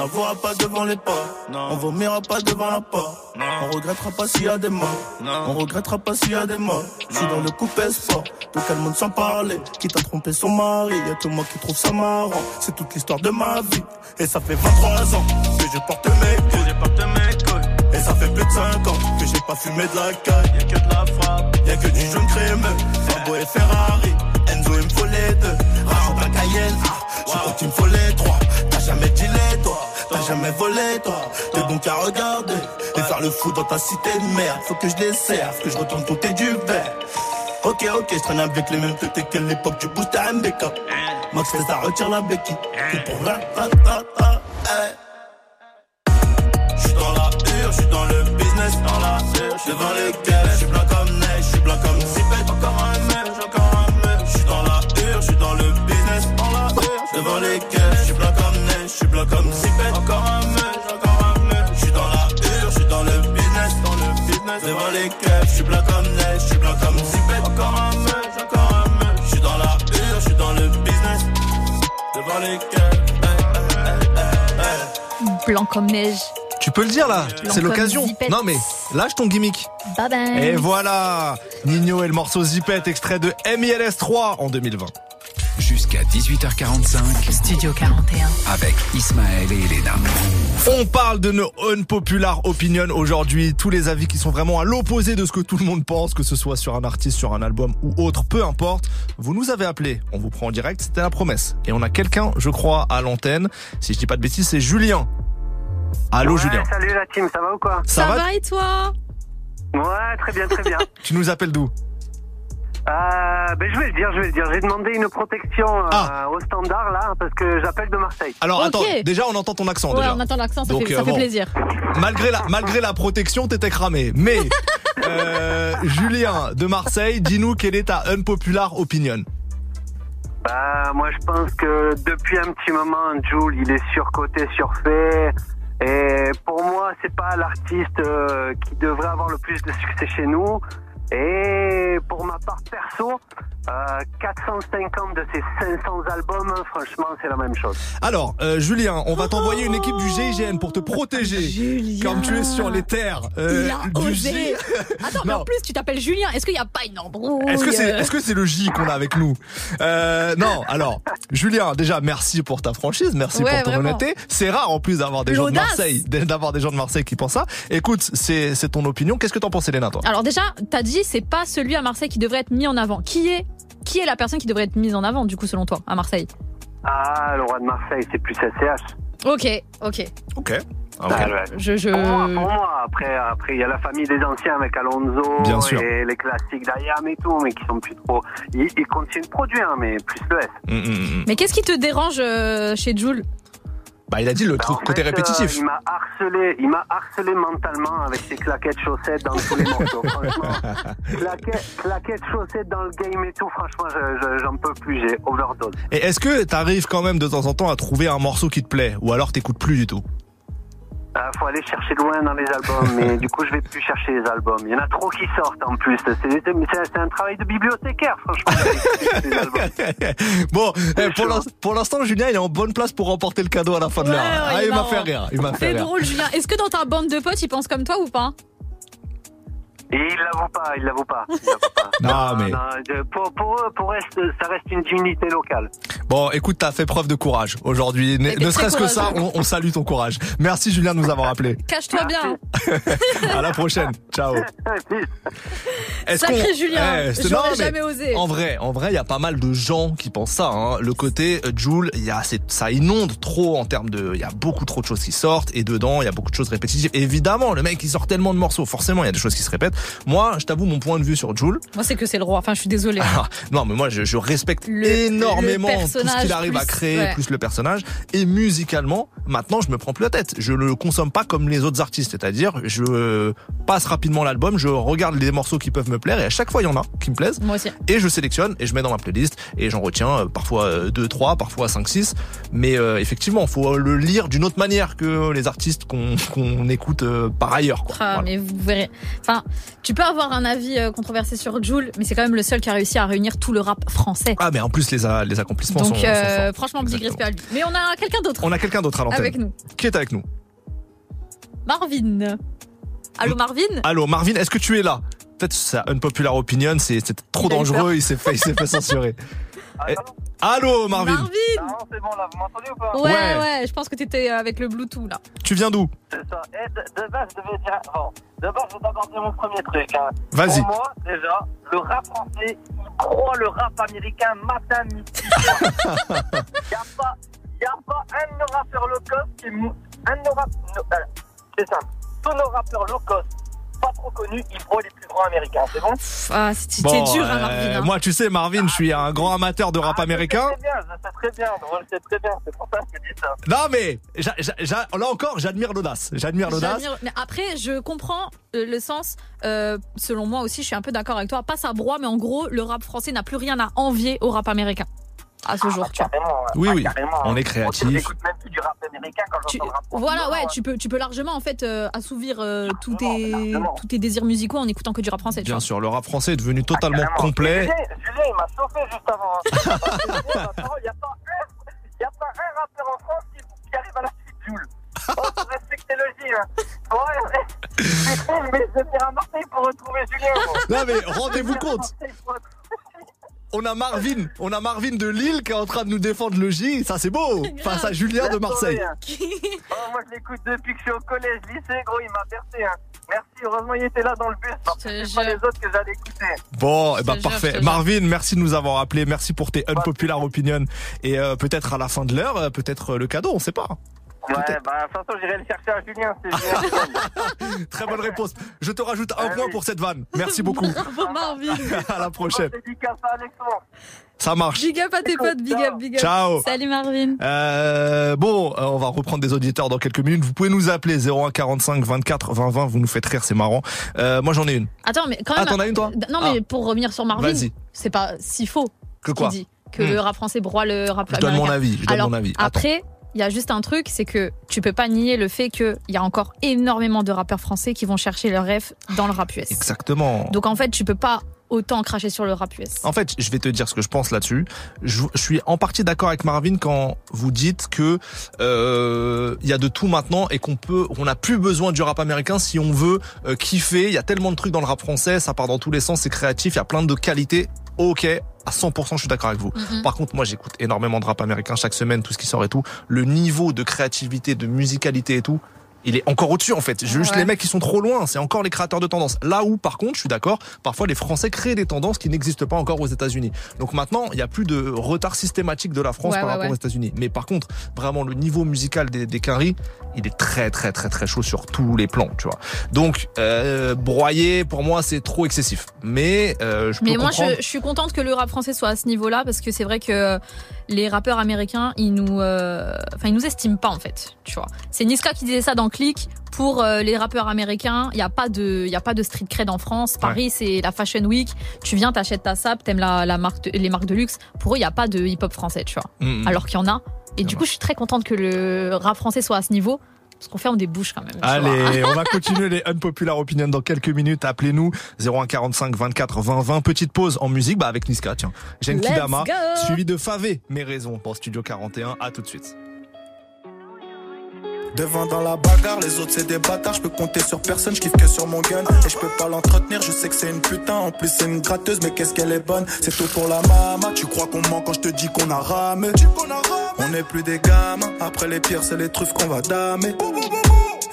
n'avouera pas devant les pas, on vomira pas devant la porte. On regrettera pas s'il y a des morts, on regrettera pas s'il y a des morts. Je suis dans le coupé sport, tout le monde sans parler. Qui t'a trompé son mari, y'a que moi qui trouve ça marrant. C'est toute l'histoire de ma vie, et ça fait 23 ans que je porte mes couilles. Et ça fait plus de 5 ans que j'ai pas fumé de la caille. Y'a que de la frappe, y'a que du jaune crémeux. Fabo et Ferrari, Enzo il me faut les deux. Rare en Cayenne, ah, je crois qu'il me faut les trois. Jamais volé toi. T'es donc à regarder et faire le fou dans ta cité de merde. Faut que je les serve, que je retourne côté du verre. Ok, ok, je traîne avec les mêmes têtes qu'à l'époque du boost à MBK. Max ça retire la béquille. Tout pour la ta ta. eh. J'suis dans la hure, j'suis dans le business, dans la hure, j'suis devant les caisses, j'suis blanc comme neige, j'suis blanc comme Zipette, encore un mec, encore un mec, j'suis dans la hure, j'suis dans le business, dans la hure, j'suis devant les caisses, j'suis blanc comme neige, j'suis blanc comme Zipette, blanc comme neige, j'suis blanc comme Zipette, encore un mec, encore un mec, j'suis dans la hure, j'suis dans le business, devant les caisses. Blanc comme neige. Tu peux le dire là, c'est l'occasion. Non mais lâche ton gimmick. Bye bye. Et voilà, Nino et le morceau Zipette, extrait de MILS 3 en 2020. Jusqu'à 18h45 Studio 41. avec Ismaël et Elena. On parle de nos unpopular opinions aujourd'hui, tous les avis qui sont vraiment à l'opposé de ce que tout le monde pense, que ce soit sur un artiste, sur un album ou autre, peu importe. Vous nous avez appelé, on vous prend en direct, c'était la promesse. Et on a quelqu'un, je crois, à l'antenne. Si je dis pas de bêtises, c'est Julien. Allô Ouais, Julien. Salut la team, ça va ou quoi? Ça, va, et toi? Ouais, très bien, très bien. (laughs) Tu nous appelles d'où? Euh, ben, je vais le dire, je vais le dire. J'ai demandé une protection euh, Ah. au standard là, parce que j'appelle de Marseille. Alors Ok. attends, déjà on entend ton accent Ouais, déjà. on attend l'accent, ça, Donc, fait, euh, ça fait bon. plaisir. Malgré la, malgré la protection, t'étais cramé. Mais (laughs) euh, Julien de Marseille, dis-nous quelle est ta unpopular opinion. Bah, moi je pense que depuis un petit moment, Jules, il est surcoté, surfait. Et pour moi, c'est pas l'artiste euh, qui devrait avoir le plus de succès chez nous. Et pour ma part perso, euh, 450 de ces 500 albums, franchement, c'est la même chose. Alors, euh, Julien, on va t'envoyer une équipe du GIGN pour te protéger. Julien. Comme tu es sur les terres euh, Il a du osé. (laughs) Attends, mais Non. en plus, tu t'appelles Julien. Est-ce qu'il n'y a pas une embrouille? Est-ce que c'est est-ce que c'est le J qu'on a avec nous? Euh, Non, alors Julien, déjà merci pour ta franchise, merci Ouais, pour ton vraiment. honnêteté. C'est rare en plus d'avoir des gens de L'audace. Marseille, d'avoir des gens de Marseille qui pensent ça. Écoute, c'est c'est ton opinion. Qu'est-ce que t'en penses, Elena, toi? Alors déjà, t'as dit c'est pas celui à Marseille qui devrait être mis en avant. Qui est qui est la personne qui devrait être mise en avant du coup selon toi à Marseille Ah, le roi de Marseille, c'est plus SCH. Ok, ok. Ok. Ah, ok. Ah, ouais. Je je. Pour moi, pour moi, après, après, il y a la famille des anciens avec Alonso Bien sûr. et les classiques d'Ayam et tout, mais qui sont plus trop. Ils, ils continuent de produire, mais plus le S. Mm, mm, mm. Mais qu'est-ce qui te dérange euh, chez Jules Bah, il a dit le Bah, truc côté fait, répétitif. euh, il m'a harcelé, il m'a harcelé mentalement avec ses claquettes chaussettes dans tous les morceaux. (laughs) Franchement, claquettes, claquettes chaussettes dans le game et tout. Franchement, je- je- j'en peux plus. J'ai overdose. Et est-ce que t'arrives quand même de temps en temps à trouver un morceau qui te plaît, ou alors t'écoutes plus du tout? Ah, faut aller chercher loin dans les albums, mais du coup, je vais plus chercher les albums. Il y en a trop qui sortent en plus. C'est un travail de bibliothécaire, franchement. (laughs) les albums. Bon, eh, pour l'instant, Julien, il est en bonne place pour remporter le cadeau à la fin de l'heure. ouais, ah, il m'a fait rire. Il m'a fait C'est rire. drôle, Julien. Est-ce que dans ta bande de potes, ils pensent comme toi ou pas Et il l'avoue pas, il l'avoue pas. il pas. (laughs) Non, mais- pour, pour eux, pour eux, ça reste une divinité locale. Bon, écoute, t'as fait preuve de courage aujourd'hui. Ne, serait-ce que ça, on, on salue ton courage. Merci Julien de nous avoir appelé. (laughs) Cache-toi bien. (laughs) À la prochaine. Ciao. Sacré Julien. Eh, non, mais jamais osé. En vrai, en vrai, il y a pas mal de gens qui pensent ça. Hein. Le côté euh, Joule, il y a, c'est- ça inonde trop en termes de, il y a beaucoup trop de choses qui sortent et dedans, il y a beaucoup de choses répétitives. Évidemment, le mec, il sort tellement de morceaux, forcément, il y a des choses qui se répètent. Moi, je t'avoue mon point de vue sur Joule. Moi, c'est que c'est le roi. Enfin, je suis désolée. Ah, non, mais moi, je, je respecte Le- énormément le tout ce qu'il arrive à créer, ouais. plus le personnage. Et musicalement, maintenant, je me prends plus la tête. Je le consomme pas comme les autres artistes. C'est-à-dire, je euh, passe rapidement l'album, je regarde les morceaux qui peuvent me plaire, et à chaque fois, il y en a qui me plaisent. Moi aussi. Et je sélectionne et je mets dans ma playlist et j'en retiens euh, parfois 2, 3, parfois 5, 6. Mais euh, effectivement, faut le lire d'une autre manière que les artistes qu'on qu'on écoute euh, par ailleurs. Quoi. Ah, Voilà. mais vous verrez. Enfin, tu peux avoir un avis euh, controversé sur Joule, mais c'est quand même le seul qui a réussi à réunir tout le rap français. Ah, mais en plus, les, a- les accomplissements sont, Donc, sont euh, forts. franchement, big respect à lui. Mais on a quelqu'un d'autre On a quelqu'un d'autre à l'antenne. avec nous. Qui est avec nous Marvin. Allô, Marvin? Allô, Marvin, est-ce que tu es là? Peut-être c'est un unpopular opinion, c'est trop dangereux, il s'est fait, il s'est fait censurer. (laughs) Allô, Marvin, Marvin Non, c'est bon, là, vous m'entendez ou pas Ouais, Ouais. ouais, je pense que t'étais avec le Bluetooth là. tu viens d'où C'est ça. Et de, de base, je devais dire. Bon, de base, je vais d'abord dire mon premier truc. Hein. Vas-y. Pour moi, déjà, le rap français, il croit le rap américain matin, midi. Il n'y a, pas- y a pas un de nos rappeurs low cost qui. Un de nos rap- no- euh, C'est simple. Tous nos rappeurs low cost, pas trop connus, ils voient les plus grands américains. C'est bon? Ah, c'était Bon, dur, hein, euh, Marvin. hein. Moi, tu sais, Marvin, je suis un grand amateur de rap Ah, américain. Je sais très bien, je sais très bien. Je sais très bien. C'est pour ça que je dis ça. Non, mais là encore, j'admire l'audace. J'admire l'audace. Mais après, je comprends euh, le sens. euh, selon moi aussi, je suis un peu d'accord avec toi. Pas ça broie, mais en gros, le rap français n'a plus rien à envier au rap américain à ce jour. tu vois. Oui, Ah, oui. On est créatif. Même plus du rap américain quand Tu- rap voilà, ouais, non, tu peux, tu peux largement en fait euh, assouvir euh, tous tes, tous tes désirs musicaux en écoutant que du rap français. Tu Bien vois. sûr, le rap français est devenu totalement Carrément. complet. Julien, Julien, il m'a chauffé juste avant. hein. (laughs) Il n'y a, pas un- a pas un rappeur en France qui, qui arrive à la suite Jules. Oh, faut respecter le. Hein. Ouais, (laughs) mais je vais venir à Marseille pour retrouver Julien. moi. Non, mais rendez-vous compte. On a Marvin, on a Marvin de Lille qui est en train de nous défendre le J. Ça, c'est beau. (laughs) Face à Julien de Marseille. (laughs) Oh, moi, je l'écoute depuis que je suis au collège, lycée, gros, il m'a bercé. Hein. Merci, heureusement, il était là dans le bus. C'est pas les autres que j'allais écouter. Bon, eh ben te jure, je te parfait. jure. Marvin, merci de nous avoir appelé. Merci pour tes unpopular opinions. Et euh, peut-être à la fin de l'heure, euh, peut-être euh, le cadeau, on sait pas. Ouais, bah, de toute façon, j'irai le chercher à Julien. C'est Julien. (laughs) Très bonne réponse. Je te rajoute un point pour cette vanne. Merci beaucoup. (laughs) Bravo Marvin. à la prochaine. Ça marche. Big up à tes potes, big up, big up. Ciao. Salut Marvin. Euh, bon, euh, on va reprendre des auditeurs dans quelques minutes. Vous pouvez nous appeler 01 45 24 20 20. Vous nous faites rire, c'est marrant. Euh, moi, j'en ai une. Attends, mais quand même. Ah, t'en as une, toi Non, mais pour revenir sur Marvin, Vas-y. c'est pas si faux Que quoi dit que Hmm. le rap français broie le rap Je donne mon avis. Je donne Alors, mon avis. Attends. Après, il y a juste un truc, c'est que tu peux pas nier le fait qu'il y a encore énormément de rappeurs français qui vont chercher leur rêve dans le rap US. Exactement. Donc en fait, tu peux pas autant cracher sur le rap US. En fait, je vais te dire ce que je pense là-dessus. Je, je suis en partie d'accord avec Marvin quand vous dites que euh, il y a de tout maintenant et qu'on peut, on n'a plus besoin du rap américain si on veut euh, kiffer. Il y a tellement de trucs dans le rap français, ça part dans tous les sens, c'est créatif, il y a plein de qualités. Ok, à 100%, je suis d'accord avec vous. Mhm. Par contre, moi, j'écoute énormément de rap américain chaque semaine, tout ce qui sort et tout. Le niveau de créativité, de musicalité et tout, il est encore au-dessus en fait. Juste Ouais. les mecs qui sont trop loin, c'est encore les créateurs de tendances. Là où, par contre, je suis d'accord, parfois les Français créent des tendances qui n'existent pas encore aux États-Unis. Donc maintenant, il n'y a plus de retard systématique de la France Ouais, par ouais, rapport aux États-Unis. Mais par contre, vraiment le niveau musical des, des Quinry, il est très très très très chaud sur tous les plans, tu vois. Donc euh, broyer, pour moi, c'est trop excessif. Mais euh, je peux Mais moi, comprendre. je, je suis contente que le rap français soit à ce niveau-là parce que c'est vrai que les rappeurs américains, ils nous, euh, enfin, ils nous estiment pas en fait. Tu vois, c'est Niska qui disait ça dans Click. Pour euh, les rappeurs américains, il y a pas de, il y a pas de street cred en France. Paris, c'est la Fashion Week. Tu viens, t'achètes ta sap, t'aimes la, la marque, de- les marques de luxe. Pour eux, il y a pas de hip-hop français, tu vois. Mm, mm. Alors qu'il y en a. Et du coup, je suis très contente que le rap français soit à ce niveau Parce qu'on ferme des bouches quand même. Allez, on va continuer les unpopular opinions dans quelques minutes. Appelez-nous 0145 24 20 20. Petite pause en musique bah avec Niska, tiens. Let's Kidama, suivi de Favé. Mes raisons dans Studio 41. À tout de suite. Devant dans la bagarre, les autres c'est des bâtards, je peux compter sur personne, je kiffe que sur mon gun. Et je peux pas l'entretenir, je sais que c'est une putain. En plus c'est une gratteuse, mais qu'est-ce qu'elle est bonne? C'est tout pour la mama, tu crois qu'on ment quand je te dis qu'on a ramé? On n'est plus des gamins, après les pires c'est les truffes qu'on va damer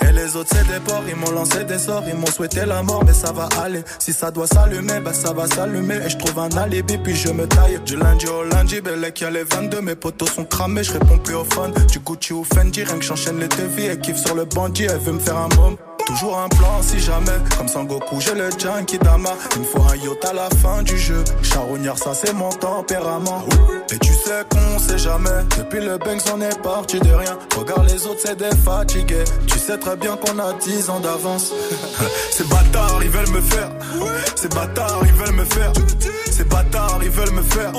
et les autres c'est des porcs, ils m'ont lancé des sorts, ils m'ont souhaité la mort, mais ça va aller. Si ça doit s'allumer, bah ça va s'allumer. Et je trouve un alibi, puis je me taille. Du lundi au lundi, Bellec, y'a les 22, mes potos sont cramés, je réponds plus au fun. Du Gucci ou Fendi, rien que j'enchaîne les devis, et kiffe sur le bandit, elle veut me faire un môme. Toujours un plan si jamais, comme Sangoku, j'ai le Dama. Il me faut un yacht à la fin du jeu. Charognard, ça c'est mon tempérament. Et tu sais qu'on sait jamais. Depuis le Banks, on est parti de rien. Regarde les autres, c'est des fatigués. Tu sais très bien qu'on a 10 ans d'avance. (laughs) Ces bâtards, ils veulent me faire. Ces bâtards, ils veulent me faire. Ces bâtards, ils veulent me faire.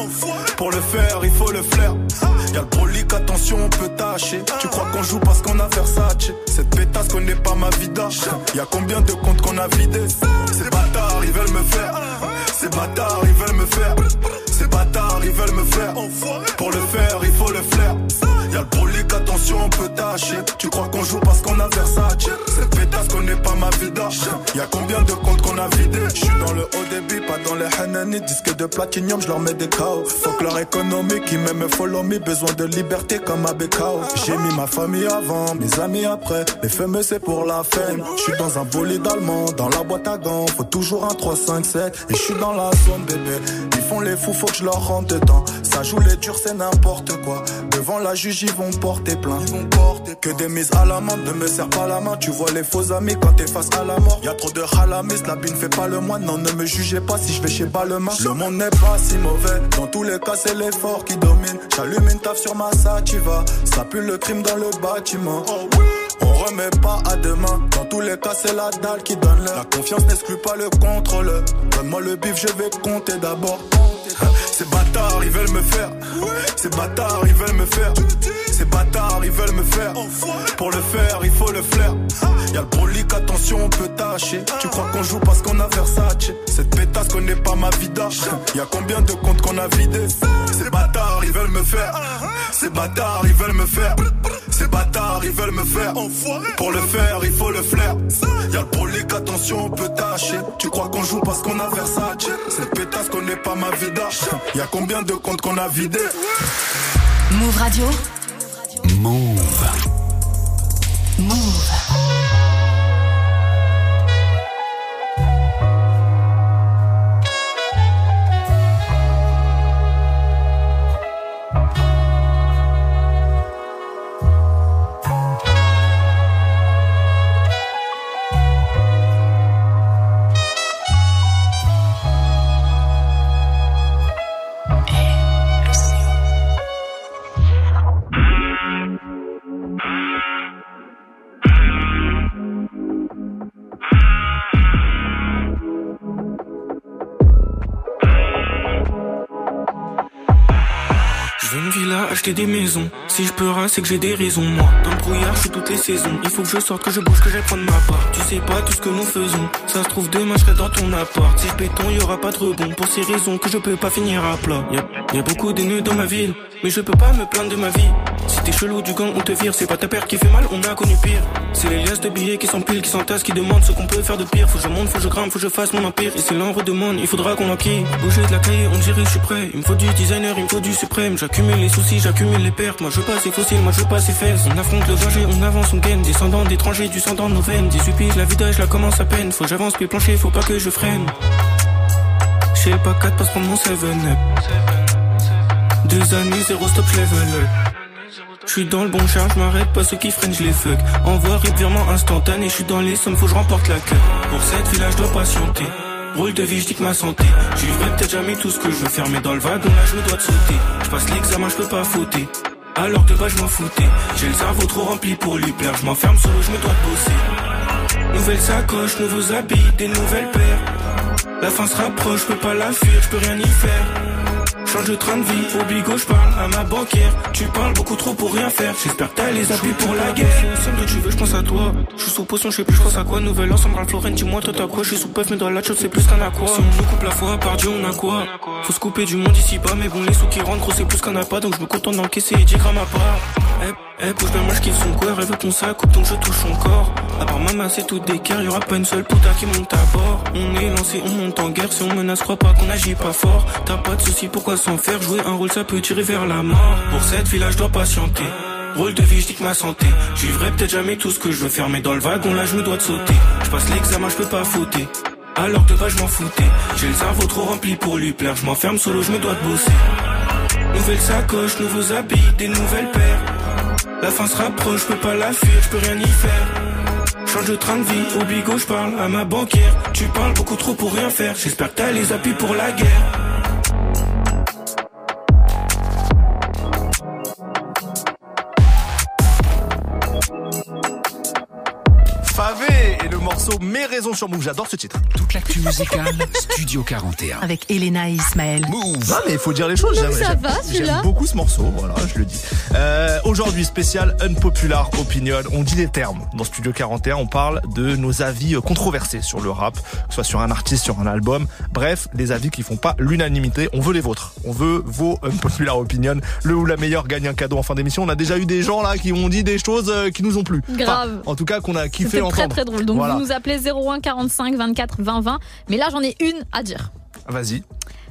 Pour le faire, il faut le flair. Y'a le brolic, attention, on peut tâcher. Tu crois qu'on joue parce qu'on a Versace? Cette pétasse connaît pas ma vida. Y'a combien de comptes qu'on a vidés? Ces bâtards, ils veulent me faire. Ces bâtards, ils veulent me faire. Ces bâtards, ils veulent me faire. Pour le faire, il faut le flair. Attention, on peut tâcher. Tu crois qu'on joue parce qu'on a Versace? Cette pétasse connaît pas ma vida. Y'a combien de comptes qu'on a vidés? Je suis dans le haut débit, pas dans les Hanani. Disque de platinium, je leur mets des KO. Fuck leur économie qui m'aime follow me. Besoin de liberté comme à BKO. J'ai mis ma famille avant, mes amis après. Les fameux, c'est pour la fame. Je suis dans un bolide allemand, dans la boîte à gants. Faut toujours un 3, 5, 7. Et je suis dans la zone, bébé. Ils font les fous, faut que je leur rentre dedans. Ça joue les durs, c'est n'importe quoi. Devant la juge, ils vont porter plainte. Que des mises à la main. Ne me serre pas la main. Tu vois les faux amis quand t'es face à la mort. Y a trop de halamis, la bine fait pas le moine. Non, ne me jugez pas si je vais chez Balmain. Le monde n'est pas si mauvais. Dans tous les cas, c'est l'effort qui domine. J'allume une taf sur ma sativa. Ça pue le crime dans le bâtiment. On remet pas à demain. Dans tous les cas, c'est la dalle qui donne l'heure. La confiance n'exclut pas le contrôle. Donne-moi le bif, je vais compter d'abord. (laughs) Ces bâtards, ils veulent me faire. Ces bâtards, ils veulent me faire. Ces bâtards, ils veulent me faire. Pour le faire, il faut le flair. Y'a le brolic, attention, on peut tâcher. Tu crois qu'on joue parce qu'on a Versace? Cette pétasse connaît pas ma vida. (laughs) Y'a combien de comptes qu'on a vidés? Ces bâtards, ils veulent me faire. Ces bâtards, ils veulent me faire. Ces bâtards, ils veulent me faire. Pour le faire, il faut le flair. Y'a le brolic, attention, on peut tâcher. Tu crois qu'on joue parce qu'on a Versace? Cette pétasse connaît pas ma vida. Y'a combien de comptes qu'on a vidés? Move Radio. Move. Move. Si je peux c'est que j'ai des raisons. Moi, dans le brouillard, je suis toutes les saisons. Il faut que je sorte, que je bouge, que j'aille prendre ma part. Tu sais pas tout ce que nous faisons. Ça se trouve, demain, je serai dans ton appart. Si je béton, y aura pas de rebond. Pour ces raisons que je peux pas finir à plat. A, y a beaucoup d'ennemis dans ma ville. Mais je peux pas me plaindre de ma vie. Si t'es chelou du gang, on te vire. C'est pas ta père qui fait mal, on a connu pire. C'est les liasses de billets qui s'empilent, qui s'entassent, qui demandent ce qu'on peut faire de pire. Faut que je monte, faut que je grimpe, faut que je fasse mon empire. Et si l'on redemande, il faudra qu'on enquille. Bouger de la cahier, on dirait je suis prêt. Il me faut du designer, il me faut du suprême. J'accumule les soucis, j'accumule les pertes. Moi je passe les fossiles, moi je passe les fesses. On affronte le danger, on avance, on gagne. Descendant d'étrangers, du sang dans nos veines. Des supplices, la vida, je la commence à peine. Faut que j'avance, puis plancher, faut pas que je freine. Chez le pas 4, passe prendre mon 7-up. Deux années, zéro stop, je level up. Je suis dans le bon charge, m'arrête pas ceux qui freinent, je les fuck. Envoie rip virement instantané, je suis dans les sommes, faut que je remporte la queue. Pour cette je dois patienter. Rôle de vie, je dis que ma santé. J'y peut-être jamais tout ce que je veux faire, mais dans le wagon là, je me dois de sauter. Je passe l'examen, je peux pas fauter. Alors que bah, je m'en foutais. J'ai le cerveau trop rempli pour lui plaire, je m'enferme solo, je me dois de bosser. Nouvelle sacoche, nouveaux habits, des nouvelles paires. La fin se rapproche, je peux pas la fuir, je peux rien y faire. Change de train de vie, au bigot, je parle à ma banquière. Tu parles beaucoup trop pour rien faire. J'espère que t'as les appuis pour la guerre. Somme de tu veux, je pense à toi. Je suis sous potion, je sais plus, je pense à quoi. Nouvelle ensemble, Florent, dis-moi, toi t'as quoi. Je suis sous puff, mais dans la chose, c'est plus qu'un aqua. Si on nous coupe la foi, par Dieu, on a quoi? Faut se couper du monde ici bas, mais bon, les sous qui rentrent, gros, c'est plus qu'un appât. Donc je me contente d'encaisser 10 grammes à part. Eh, eh, bouge moi je kiffe son corps. Elle veut qu'on s'accoupe, donc je touche son corps. À part maman, c'est tout d'équerre. Y'aura pas une seule puta qui monte à bord. On est lancé, on monte en guerre. Si on menace, crois pas qu'on agit pas fort. T'as pas de soucis, pourquoi s'en faire? Jouer un rôle, ça peut tirer vers la mort. Pour cette je dois patienter. Rôle de vie, je que ma santé. Je vivrai peut-être jamais tout ce que je veux faire, mais dans le wagon là, je me dois de sauter. Je passe l'examen, je peux pas fauter. Alors de bas, je m'en foutais. J'ai le cerveau trop rempli pour lui plaire. Je m'enferme solo, je me dois de bosser. Nouvelle sacoche, nouveaux habits, des nouvelles paires. La fin se rapproche, je peux pas la fuir, je peux rien y faire. Change de train de vie, au bigot, je parle à ma banquière. Tu parles beaucoup trop pour rien faire. J'espère que t'as les appuis pour la guerre. Morceau Mes raisons sur Move. J'adore ce titre. Toute l'actu musicale, (laughs) Studio 41. Avec Elena et Ismaël. Non mais il faut dire les choses. J'aime- ça va, celui-là. Beaucoup ce morceau. Voilà, je le dis. Euh, Aujourd'hui spécial unpopular opinion. On dit des termes dans Studio 41. On parle de nos avis controversés sur le rap, que ce soit sur un artiste, sur un album. Bref, les avis qui font pas l'unanimité. On veut les vôtres. On veut vos unpopular opinion. Le ou la meilleure gagne un cadeau en fin d'émission. On a déjà eu des gens là qui ont dit des choses euh, qui nous ont plu. Enfin, Grave. en tout cas, qu'on a kiffé C'était entendre. très très drôle. Donc Voilà. vous nous appelez 01 45 24 20 20. Mais là j'en ai une à dire. Vas-y.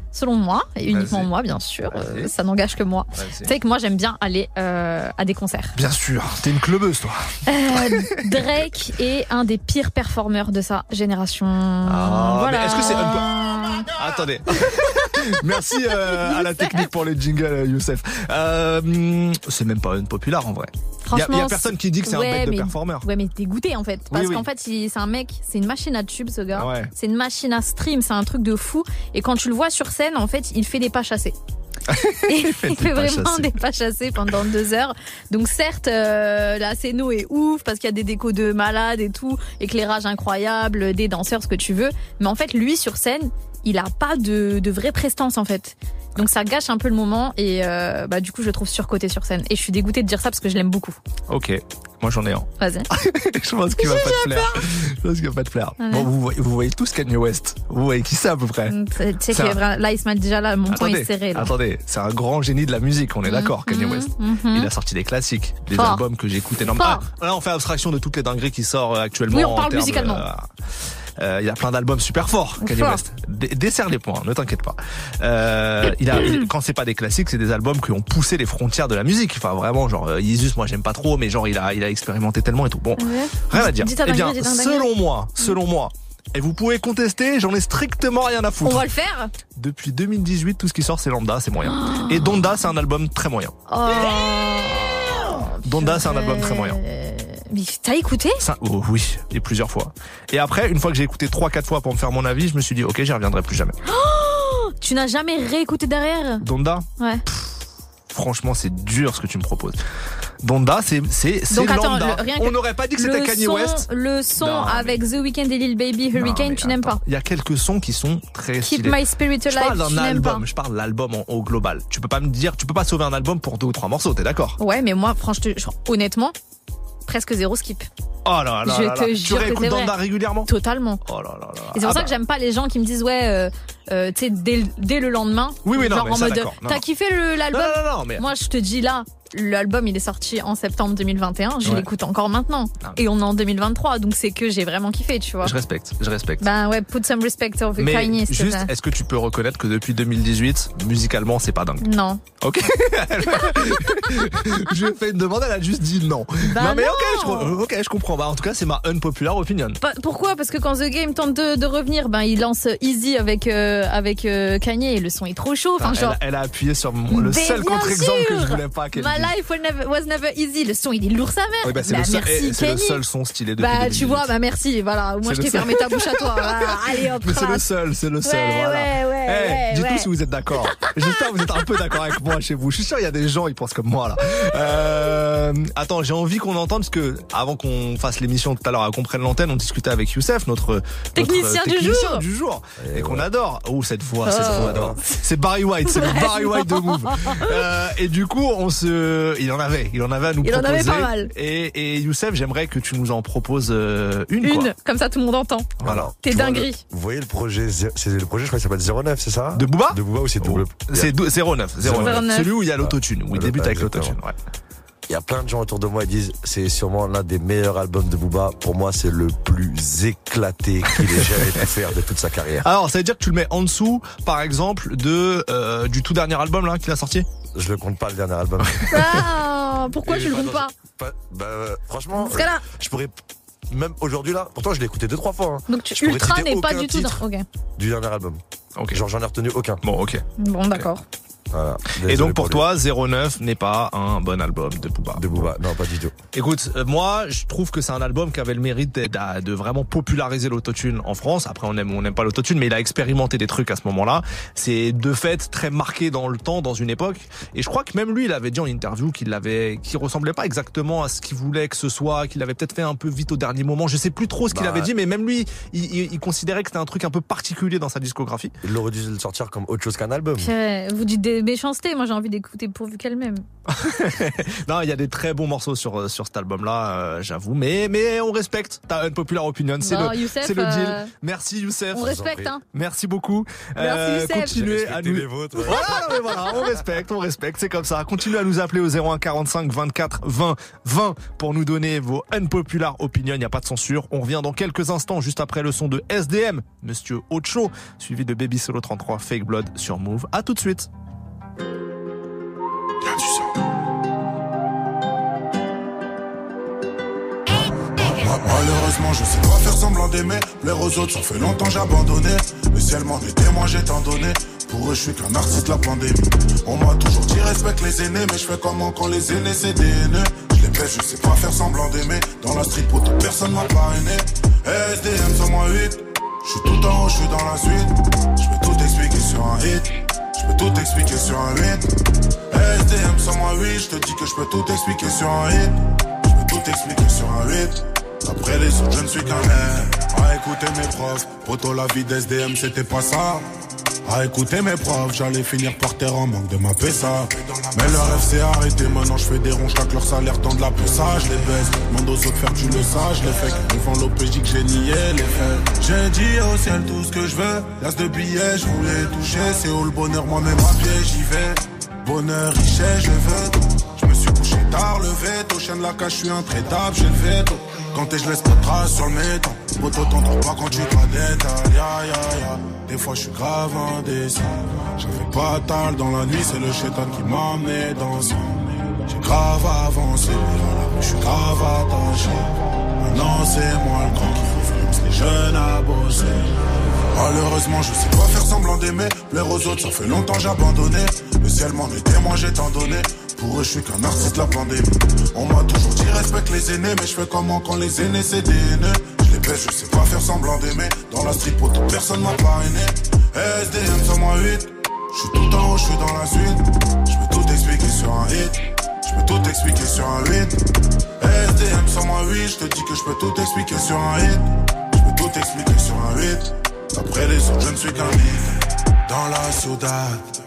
Selon moi, et uniquement moi bien sûr, euh, ça n'engage que moi. Tu sais que moi j'aime bien aller euh, à des concerts. Bien sûr. T'es une clubeuse, toi. Euh, Drake est un des pires performeurs de sa génération. Ah, voilà. est-ce que c'est Attendez. Merci euh, à la technique pour les jingles, euh, Youssef. Euh, c'est même pas une populaire en vrai. Il y, a- Franchement, y a personne qui dit que c'est ouais, un bête de performeur. Ouais, mais t'es goûté en fait. Parce Oui, oui. qu'en fait, c'est un mec, c'est une machine à tube ce gars. Ouais. C'est une machine à stream, c'est un truc de fou. Et quand tu le vois sur scène, en fait, il fait des pas chassés. (laughs) il fait, vraiment chassés. des pas chassés pendant deux heures. Donc certes, euh, la scéno est ouf parce qu'il y a des décos de malades et tout, éclairage incroyable, des danseurs, ce que tu veux. Mais en fait, lui sur scène, il a pas de, de vraie prestance en fait. Donc ça gâche un peu le moment et euh, bah du coup je le trouve surcoté sur scène. Et je suis dégoûtée de dire ça parce que je l'aime beaucoup. Ok, moi j'en ai un. Vas-y. (laughs) je pense qu'il va pas te plaire. Je pense qu'il va pas te plaire. Ouais. Bon, vous, voyez- vous voyez tous Kanye West. Vous voyez qui c'est à peu près Tu sais que un- là, Ismaël, déjà là, mon point Attendez, est serré. Là. attendez, c'est un grand génie de la musique, on est d'accord, Kanye West. mhm. Il a sorti des classiques, des Fort. albums que j'écoute énormément. Fort. Ah, là, on fait abstraction de toutes les dingueries qui sortent actuellement. Oui, on parle musicalement. euh, euh, il y a plein d'albums super forts, Kanye. West. Desserre les points, ne t'inquiète pas. Euh, il a, (clears throat) il- quand c'est pas des classiques, c'est des albums qui ont poussé les frontières de la musique. Enfin, vraiment, genre, euh, Yeezus, moi, j'aime pas trop, mais genre, il a, il a expérimenté tellement et tout. Bon, Ouais. rien à dire. Eh bien, selon moi, selon moi, et vous pouvez contester, j'en ai strictement rien à On foutre. va le faire Depuis 2018, tout ce qui sort, c'est Lambda, c'est moyen. Et Donda, c'est un album très moyen. oh, Donda, c'est un album très moyen. Mais t'as écouté Ça, oh, oui, et plusieurs fois. Et après, une fois que j'ai écouté 3-4 fois pour me faire mon avis, je me suis dit, ok, j'y reviendrai plus jamais. Tu n'as jamais réécouté derrière? Donda, Ouais. Franchement, c'est dur ce que tu me proposes. Donda, c'est c'est c'est Donc, attends, lambda. le- rien On n'aurait pas dit que c'était Kanye son, West. le son Non, mais- avec The Weeknd et Lil Baby Non, Hurricane, mais tu n'aimes pas. Il y a quelques sons qui sont très Keep stylés. My Spirit je parle Alive, tu d'un pas. album, je parle de l'album en- au global. Tu peux pas me dire, tu peux pas sauver un album pour deux ou trois morceaux, t'es d'accord? Ouais, mais moi, franchement, honnêtement, presque zéro skip. Oh là là Je là te là. Tu jure. Donda régulièrement Totalement. Oh là là là. Et c'est pour Ah ça bah. que j'aime pas les gens qui me disent ouais, euh, euh, tu sais, dès, dès le lendemain. Oui, oui, non, genre mais en ça, mode, d'accord. Non, t'as kiffé l'album non, non, non, mais Moi, je te dis là, l'album il est sorti en septembre 2021. Je Ouais. l'écoute encore maintenant. Ah. Et on est en 2023, donc c'est que j'ai vraiment kiffé, tu vois. je respecte, je respecte. Ben ouais, put some respect over Mais Kanye, juste, est-ce que tu peux reconnaître que depuis 2018, musicalement, c'est pas dingue? Non. Ok. (laughs) je lui ai fait une demande, elle a juste dit non. Bah non mais non. ok, je, co- ok, je comprends. Bah en tout cas, c'est ma unpopular opinion. Pourquoi? Parce que quand The Game tente de, de revenir, ben il lance Easy avec euh, avec euh, Kanye et le son est trop chaud. Enfin elle, genre. elle a appuyé sur mon- le Mais seul contre-exemple que je voulais pas qu'elle life was never, was never easy. Le son, il est lourd sa mère. Oui, bah, c'est Bah, le, seul- merci, eh, c'est le Kenny. seul son stylé depuis Bah, tu 2018. vois, bah merci. Voilà, moi je t'ai fermé ta bouche à toi. Voilà. (laughs) Allez, hop, Mais c'est le seul, c'est le seul. Ouais, voilà. ouais, ouais, Eh, ouais, dites-nous ouais. si vous êtes d'accord. (laughs) J'espère que vous êtes un peu d'accord avec moi chez vous. Je suis sûr il y a des gens ils pensent comme moi là. Euh, attends, j'ai envie qu'on entende parce que avant qu'on fasse l'émission tout à l'heure, qu'on prenne l'antenne, on discutait avec Youssef, notre Technicien notre du technicien jour. du jour, et, qu'on adore. Oh cette voix, cette Oh. voix, adore. C'est Barry White, c'est le. Barry White de Move. Euh, et du coup, on se, il en avait, il en avait à nous Il en proposer. avait pas mal. Et, et Youssef, j'aimerais que tu nous en proposes euh, une. Une, quoi. comme ça tout le monde entend. Voilà. T'es dinguerie. le- Vous voyez le projet, c'est le projet, je crois qu'il s'appelle 09, c'est ça De Booba De Booba ou c'est double? C'est dou- 09, 09. 09. Celui où il y a l'autotune, où il débute avec l'autotune. Ouais. Il y a plein de gens autour de moi qui disent c'est sûrement l'un des meilleurs albums de Booba. Pour moi, c'est le plus éclaté qu'il ait jamais pu faire de toute sa carrière. Alors, ça veut dire que tu le mets en dessous, par exemple, de euh, du tout dernier album là qu'il a sorti? Je le compte pas le dernier album. Ah, pourquoi Et tu le pas comptes pas pas- bah, euh, franchement, euh, je pourrais même aujourd'hui là. Pourtant, je l'ai écouté deux trois fois. hein, Donc tu, je Ultra n'est pas du tout dans. du dernier album. Ok. Genre, j'en ai retenu aucun. Bon, ok. Bon, d'accord. Voilà. Et donc pour toi, 09 n'est pas un bon album de Booba. de Booba, non pas du tout. Écoute, euh, moi, je trouve que c'est un album qui avait le mérite de vraiment populariser l'autotune en France. Après, on aime ou on n'aime pas l'autotune, mais il a expérimenté des trucs à ce moment-là. C'est de fait très marqué dans le temps, dans une époque. Et je crois que même lui, il avait dit en interview qu'il avait, qu'il ressemblait pas exactement à ce qu'il voulait que ce soit, qu'il avait peut-être fait un peu vite au dernier moment. Je sais plus trop ce qu'il Bah. avait dit, mais même lui, il, il- il considérait que c'était un truc un peu particulier dans sa discographie. Il aurait dû le sortir comme autre chose qu'un album. Vous dites des méchancetés. Moi j'ai envie d'écouter pourvu qu'elle m'aime. (laughs) Non, il y a des très bons morceaux sur euh, sur cet album-là, euh, j'avoue. Mais mais on respecte ta unpopular opinion. C'est Bon, le Youssef, le deal. euh, Merci Youssef. On respecte, hein. Merci beaucoup. Merci, Youssef. continuez à nous. les vôtres. Voilà, non, mais voilà, on respecte, on respecte, c'est comme ça. Continuez à nous appeler au 01 45 24 20 20 pour nous donner vos unpopular opinions. Il n'y a pas de censure. On revient dans quelques instants, juste après le son de SDM, Monsieur Ocho, suivi de Baby Solo 33 Fake Blood sur Move. À tout de suite. Ma- Malheureusement, je sais pas faire semblant d'aimer. Plaire aux autres, ça fait longtemps j'ai abandonné. Le ciel m'en est témoin, j'ai tant donné. Pour eux, je suis qu'un artiste, la pandémie. On m'a toujours dit respecte les aînés, mais je fais comment quand les aînés c'est des. Je les baisse, je sais pas faire semblant d'aimer. Dans la street, pour toute personne m'a parrainé. SDM sur moi 8. Je suis tout en haut, je suis dans la suite. Je peux tout expliquer sur un hit. Je peux tout expliquer sur un 8. SDM sur moi 8. Je te dis que je peux tout expliquer sur un hit. Je peux tout expliquer sur un 8. Après les autres, je ne suis qu'un air. À écouter mes profs, poto la vie d'SDM, c'était pas ça. À écouter mes profs, j'allais finir par terre en manque de ma PSA. Mais leur rêve s'est arrêté, maintenant je fais des ronds, chaque leur salaire tend de la ça, je les baisse. Demande aux autres faire tu le sage, les faits. Devant l'OPJ que j'ai nié les faits. J'ai dit au ciel tout ce que je veux. L'as de billets, je voulais toucher. C'est où le bonheur, moi-même à pied, j'y vais. Bonheur, richesse, je veux. Couché tard, le veto. Chien de la cage, je suis intraitable, j'ai le veto. Quand je laisse pas de traces sur le métal. Poto, t'entends pas quand tu te la détales. Ya, ya, ya. Des fois, je suis grave indécis. J'avais pas tal dans la nuit, c'est le chétan qui m'a amené dans ça. J'ai grave avancé, je suis grave attaché. Maintenant, c'est moi le grand qui influence les jeunes à bosser. Malheureusement, je sais pas faire semblant d'aimer. Plaire aux autres, ça fait longtemps j'ai. Le ciel m'en est témoin, j'ai tant donné. Pour eux, je suis qu'un artiste, la pandémie. On m'a toujours dit respecte les aînés, mais je fais comment quand les aînés c'est des haineux. Je les baisse, je sais pas faire semblant d'aimer. Dans la pour toute personne m'a parrainé. SDM sur moi 8. Je suis tout en haut, je suis dans la suite. Je peux tout expliquer sur un hit. Je peux tout expliquer sur un 8. SDM sur moi 8. Je te dis que je peux tout expliquer sur un hit. Je peux tout expliquer sur un 8. Après les autres, je ne suis qu'un vide. Dans la ciudad.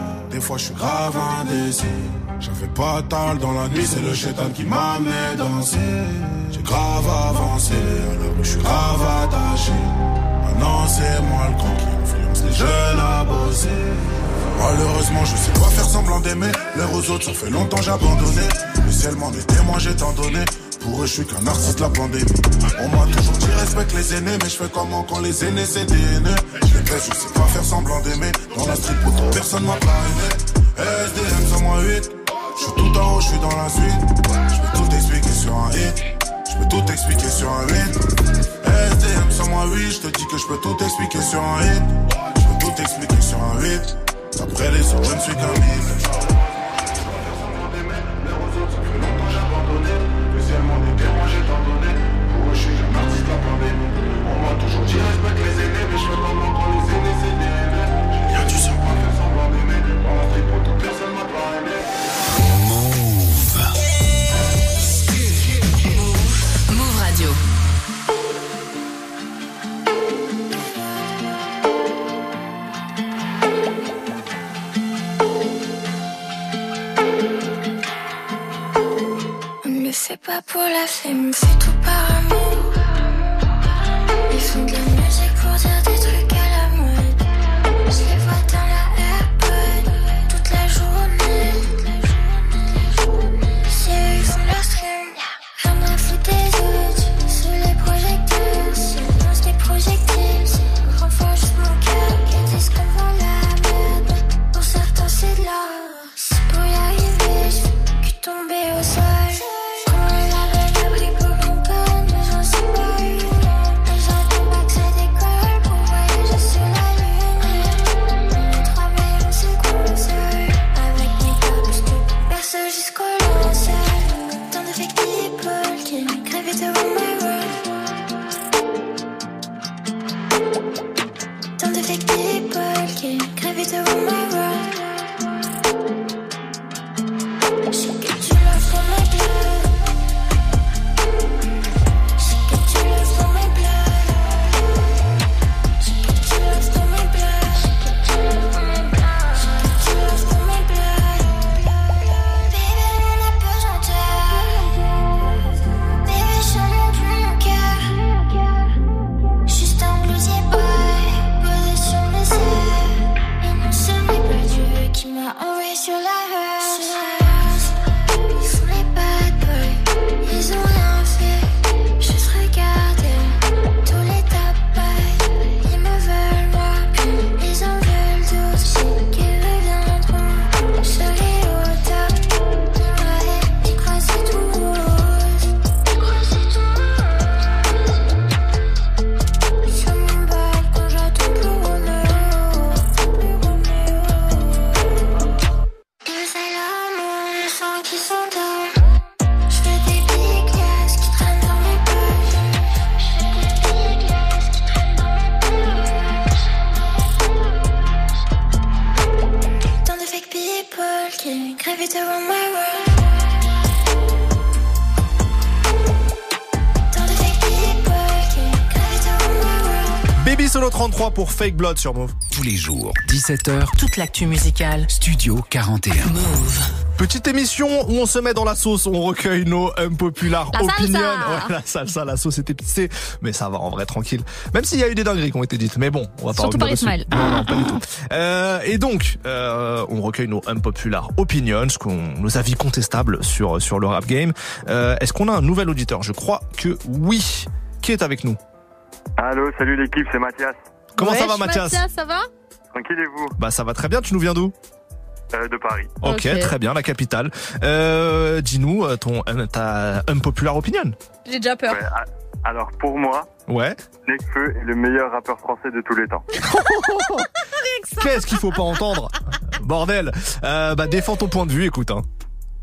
Des fois, je suis grave indécis. J'avais pas tal dans la nuit, c'est le chétan qui m'a amené danser. J'ai grave avancé, alors je suis grave attaché. Maintenant, c'est moi le grand qui influence les jeunes à bosser. Malheureusement, je sais pas faire semblant d'aimer. Les aux autres, ça fait longtemps j'ai abandonné. Le ciel m'en est témoin, j'ai tant donné. Pour eux, je suis qu'un artiste de la pandémie. On m'a toujours dit respecte les aînés, mais je fais comment quand les aînés c'est des aînés? Je les baisse, je sais pas faire semblant d'aimer. Dans la street, pourtant personne m'a parrainé. SDM 108. Je suis tout en haut, je suis dans la suite. Je peux tout expliquer sur un hit. Je peux tout expliquer sur un hit. SDM 108, je te dis que je peux tout expliquer sur un hit. Je peux tout expliquer sur un hit. Après les autres, je ne suis qu'un. Pas pour la fame, fait tout par amour. Ils font de la musique pour dire des trucs à la mode. Je les vois dans la pour Fake Blood sur Move. Tous les jours, 17h. Toute l'actu musicale. Studio 41. Move. Petite émission où on se met dans la sauce, on recueille nos impopulaires opinions. Ouais, la salsa, la sauce était épicée, mais ça va en vrai tranquille. Même s'il y a eu des dingueries qui ont été dites, mais bon, on va pas Surtout par Ismaël. Non, non, pas du tout. Euh, et donc, euh, on recueille nos impopulaires opinions, nos avis contestables sur sur le rap game. Euh, est-ce qu'on a un nouvel auditeur? Je crois que oui. Qui est avec nous? Allô, salut l'équipe, c'est Mathias. Comment ça va, Mathias ça va? Tranquille et vous? Bah ça va très bien. Tu nous viens d'où? Euh, De Paris. ok, Ok. très bien, la capitale. Euh, Dis-nous euh, ton euh, ta unpopular opinion. J'ai déjà peur. Ouais, alors pour moi, Ouais. Nekfeu est le meilleur rappeur français de tous les temps. (laughs) Qu'est-ce qu'il faut pas entendre? Bordel. Euh, bah défends ton point de vue, écoute. Hein.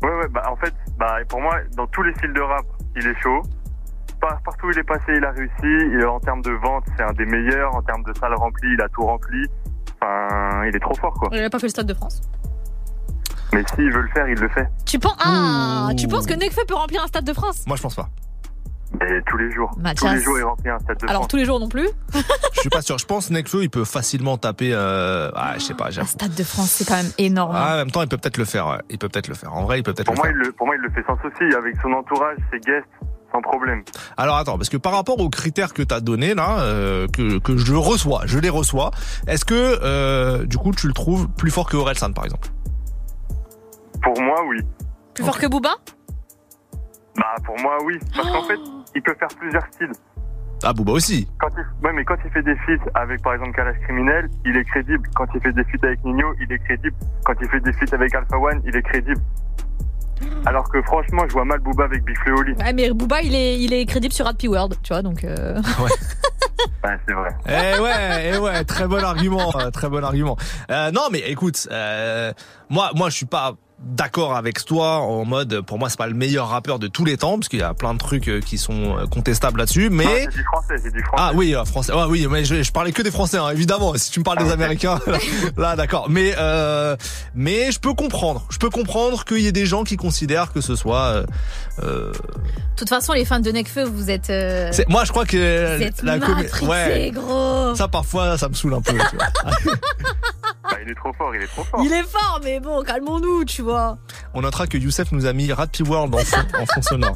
Ouais, ouais, bah en fait, bah pour moi, dans tous les styles de rap, il est chaud. Par- partout où il est passé, il a réussi. Et en termes de vente, c'est un des meilleurs. En termes de salles remplies, il a tout rempli. Enfin, il est trop fort, quoi. Il a pas fait le stade de France. Mais s'il veut le faire, il le fait. Tu penses ah, Ouh. tu penses que Nekfeu peut remplir un stade de France? Moi je pense pas. Et tous les jours. Mathias. Tous les jours, il remplit un stade de Alors France. tous les jours non plus? Je suis pas sûr. Je pense Nekfeu il peut facilement taper. Euh... Ah je sais pas. Un stade de France, c'est quand même énorme. Ah, en même temps il peut peut-être le faire. ouais. Il peut peut-être le faire. En vrai il peut peut-être le moi, faire. il le, pour moi, il le fait sans souci. Avec son entourage, ses guests, sans problème. Alors attends, parce que par rapport aux critères que t'as donnés là, euh, que, que je reçois, je les reçois, est-ce que euh, du coup tu le trouves plus fort que Orelsan par exemple? Pour moi, oui. Plus fort que Booba? Bah, pour moi, oui. Parce qu'en fait, il peut faire plusieurs styles. Ah Booba aussi. Quand il, ouais, mais quand il fait des feats avec, par exemple, Kalash Criminel, il est crédible. Quand il fait des feats avec Nino, il est crédible. Quand il fait des feats avec Alpha One, il est crédible. Alors que franchement, je vois mal Booba avec Big Flo. Ouais, mais Booba, il est, il est crédible sur Happy World, tu vois, donc. euh, (laughs) Ouais, c'est vrai. Eh ouais, eh ouais, très bon argument, euh, très bon argument. Euh, non, mais écoute, euh, moi, moi, je suis pas d'accord avec toi en mode, pour moi, c'est pas le meilleur rappeur de tous les temps, parce qu'il y a plein de trucs euh, qui sont euh, contestables là-dessus, mais. Français, français. Ah oui, euh, français. Ah oui, mais je, je parlais que des Français, hein, évidemment. Si tu me parles des Américains, (laughs) là, là, d'accord. Mais euh, mais je peux comprendre. Je peux comprendre qu'il y ait des gens qui considèrent que ce soit. euh, euh, De toute façon, les fans de Nekfeu, vous êtes. euh, c'est- moi, je crois que Vous êtes la comé- matrixés, gros. Ça parfois, ça me saoule un peu. tu vois. (laughs) Bah, il est trop fort, il est trop fort. Il est fort, mais bon, calmons-nous, tu vois. On notera que Youssef nous a mis Rappy World en fond, en fond sonore.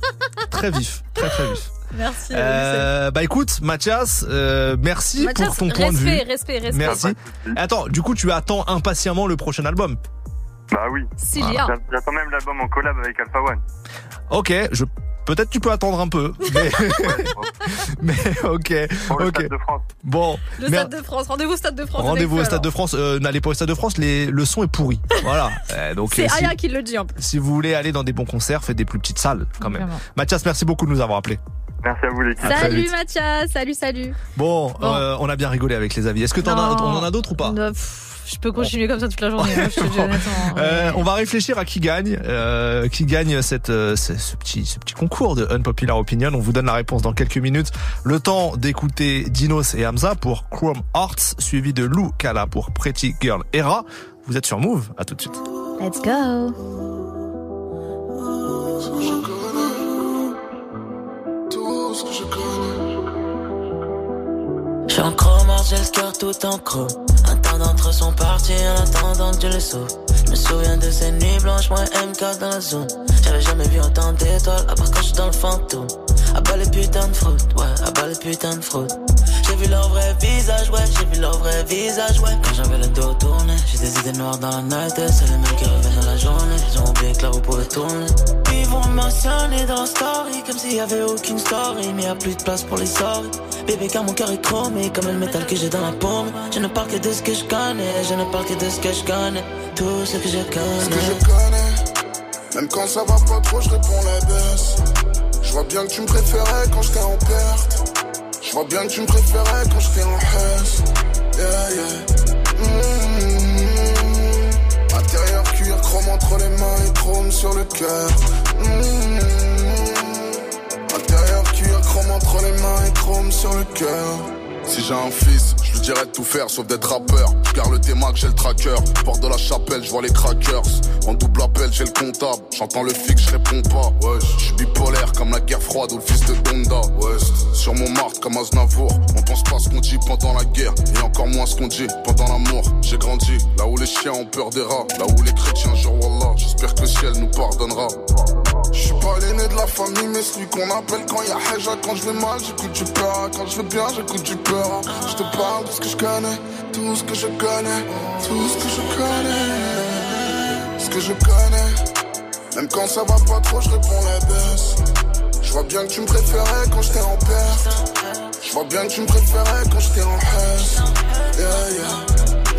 Très vif, très très vif. Merci. Euh, bah écoute, Mathias, euh, merci Mathias, pour ton point de vue. respect, respect, respect. Merci. Attends, du coup, tu attends impatiemment le prochain album. Bah oui. Ah. J'a- J'attends même l'album en collab avec Alpha One. Ok, je peut-être tu peux attendre un peu, mais (laughs) mais ok, Pour le ok. Stade de France. Bon, Le Stade de France, rendez-vous au Stade de France. de rendez-vous au Stade de. France. Euh, N'allez pas au Stade de France, les, le son est pourri. Voilà. (laughs) Euh, donc C'est euh, si, Aya qui le dit en plus. si vous voulez aller dans des bons concerts, faites des plus petites salles quand même. Vraiment. Mathias, merci beaucoup de nous avoir appelés. Merci à vous, l'équipe. très Salut. Mathias, salut, salut. Bon, Bon. euh, on a bien rigolé avec les avis. Est-ce que t'en as, on en a d'autres ou pas Je peux continuer comme ça toute la journée, hein, je te dis honnêtement. (laughs) Euh, on va réfléchir à qui gagne, euh, qui gagne cette, euh, ce, ce petit, ce petit concours de Unpopular Opinion. On vous donne la réponse dans quelques minutes. Le temps d'écouter Dinos et Hamza pour Chrome Hearts, suivi de Lou Kala pour Pretty Girl Era. Vous êtes sur Move. À tout de suite. Let's go. Tout ce que je connais. J'suis en chrome, j'ai le cœur tout en chrome. D'entre sont partis en attendant que Dieu les sauve. Je me souviens de ces nuits blanches, moi MK dans la zone. J'avais jamais vu autant d'étoiles, à part quand j'suis dans le fantôme. À bas les putains de fraude, ouais, à bas les putains de fraude. J'ai vu leur vrai visage, ouais, j'ai vu leur vrai visage, ouais. Quand j'avais le dos tourné, j'ai des idées noires dans la night, et c'est les mêmes qui reviennent la journée. Ils ont oublié que là vous pouvez tourner. Ils vont mentionner dans la story, comme s'il y avait aucune story, mais y a plus de place pour les sorties. Bébé, car mon cœur est chromé, comme le métal que j'ai dans la paume. Je ne parle que de ce que je connais, je ne parle que de ce que je connais. Tout ce que je Ce que connais. je connais. Même quand ça va pas trop, je réponds la baisse. Je vois bien que tu me préférais quand j'étais en perte. Je vois bien que tu me préférais quand j'étais en hausse. Yeah, yeah. Mmh. Chrome entre les mains et chrome sur le cœur. Mmh. Intérieur cuir, chrome entre les mains et chrome sur le cœur. Si j'ai un fils, je lui dirais de tout faire sauf d'être rappeur. Je garde le T-Mac, j'ai le tracker. Porte de la chapelle, je vois les crackers. En double appel, j'ai le J'entends le fixe, je réponds pas. Ouais, je suis bipolaire comme la guerre froide ou le fils de Donda. Ouais, sur mon marque comme Aznavour. On pense pas ce qu'on dit pendant la guerre. Et encore moins ce qu'on dit pendant l'amour. J'ai grandi là où les chiens ont peur des rats. Là où les chrétiens jurent Wallah. J'espère que le ciel nous pardonnera. Je suis pas l'aîné de la famille, mais celui qu'on appelle quand y a Haja. Quand je vais mal, j'écoute du peur. Quand je vais bien, j'écoute du peur. Je te parle de ce que je connais, tout ce que je connais, tout ce que je connais. Ce que je connais, même quand ça va pas trop, je réponds la baisse. Je vois bien que tu me préférais quand j'étais en perte. Je vois bien que tu me préférais quand j'étais en hausse. Yeah, yeah.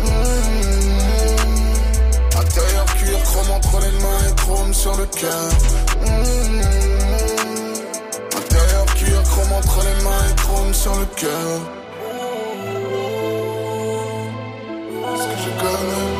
Mmh. Intérieur cuir, chrome entre les mains et chrome sur le cœur. Mmh. Intérieur cuir, chrome entre les mains et chrome sur le cœur. Ce que je connais,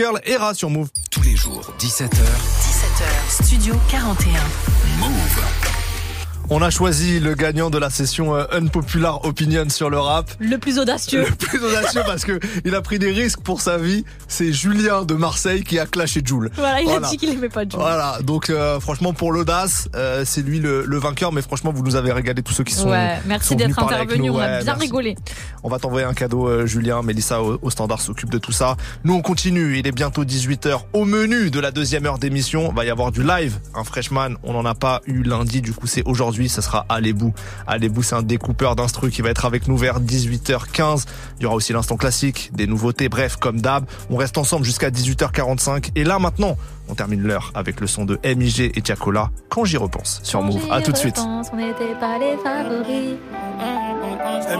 Girl Era sur Move. Tous les jours, 17h. 17h, Studio 41. Move. On a choisi le gagnant de la session euh, Unpopular Opinion sur le rap. Le plus audacieux. Le plus audacieux parce que il a pris des risques pour sa vie. C'est Julien de Marseille qui a clashé Joule. Voilà, il a dit qu'il aimait pas Joule. Voilà, donc euh, franchement pour l'audace, euh, c'est lui le, le vainqueur. Mais franchement, vous nous avez régalé tous ceux qui sont. Ouais, merci d'être intervenu, on a bien merci. rigolé. On va t'envoyer un cadeau, euh, Julien. Mélissa au, au standard s'occupe de tout ça. Nous, on continue. Il est bientôt 18h. Au menu de la deuxième heure d'émission, va y avoir du live. Un freshman, on n'en a pas eu lundi. Du coup, c'est aujourd'hui. Ça sera Alébou. Alébou, c'est un découpeur d'instru qui va être avec nous vers 18h15. Il y aura aussi l'instant classique, des nouveautés. Bref, comme d'hab, on reste ensemble jusqu'à 18h45. Et là, maintenant, on termine l'heure avec le son de MIG et Tiakola. Quand j'y repense sur Move. À tout de suite. On n'était pas les favoris.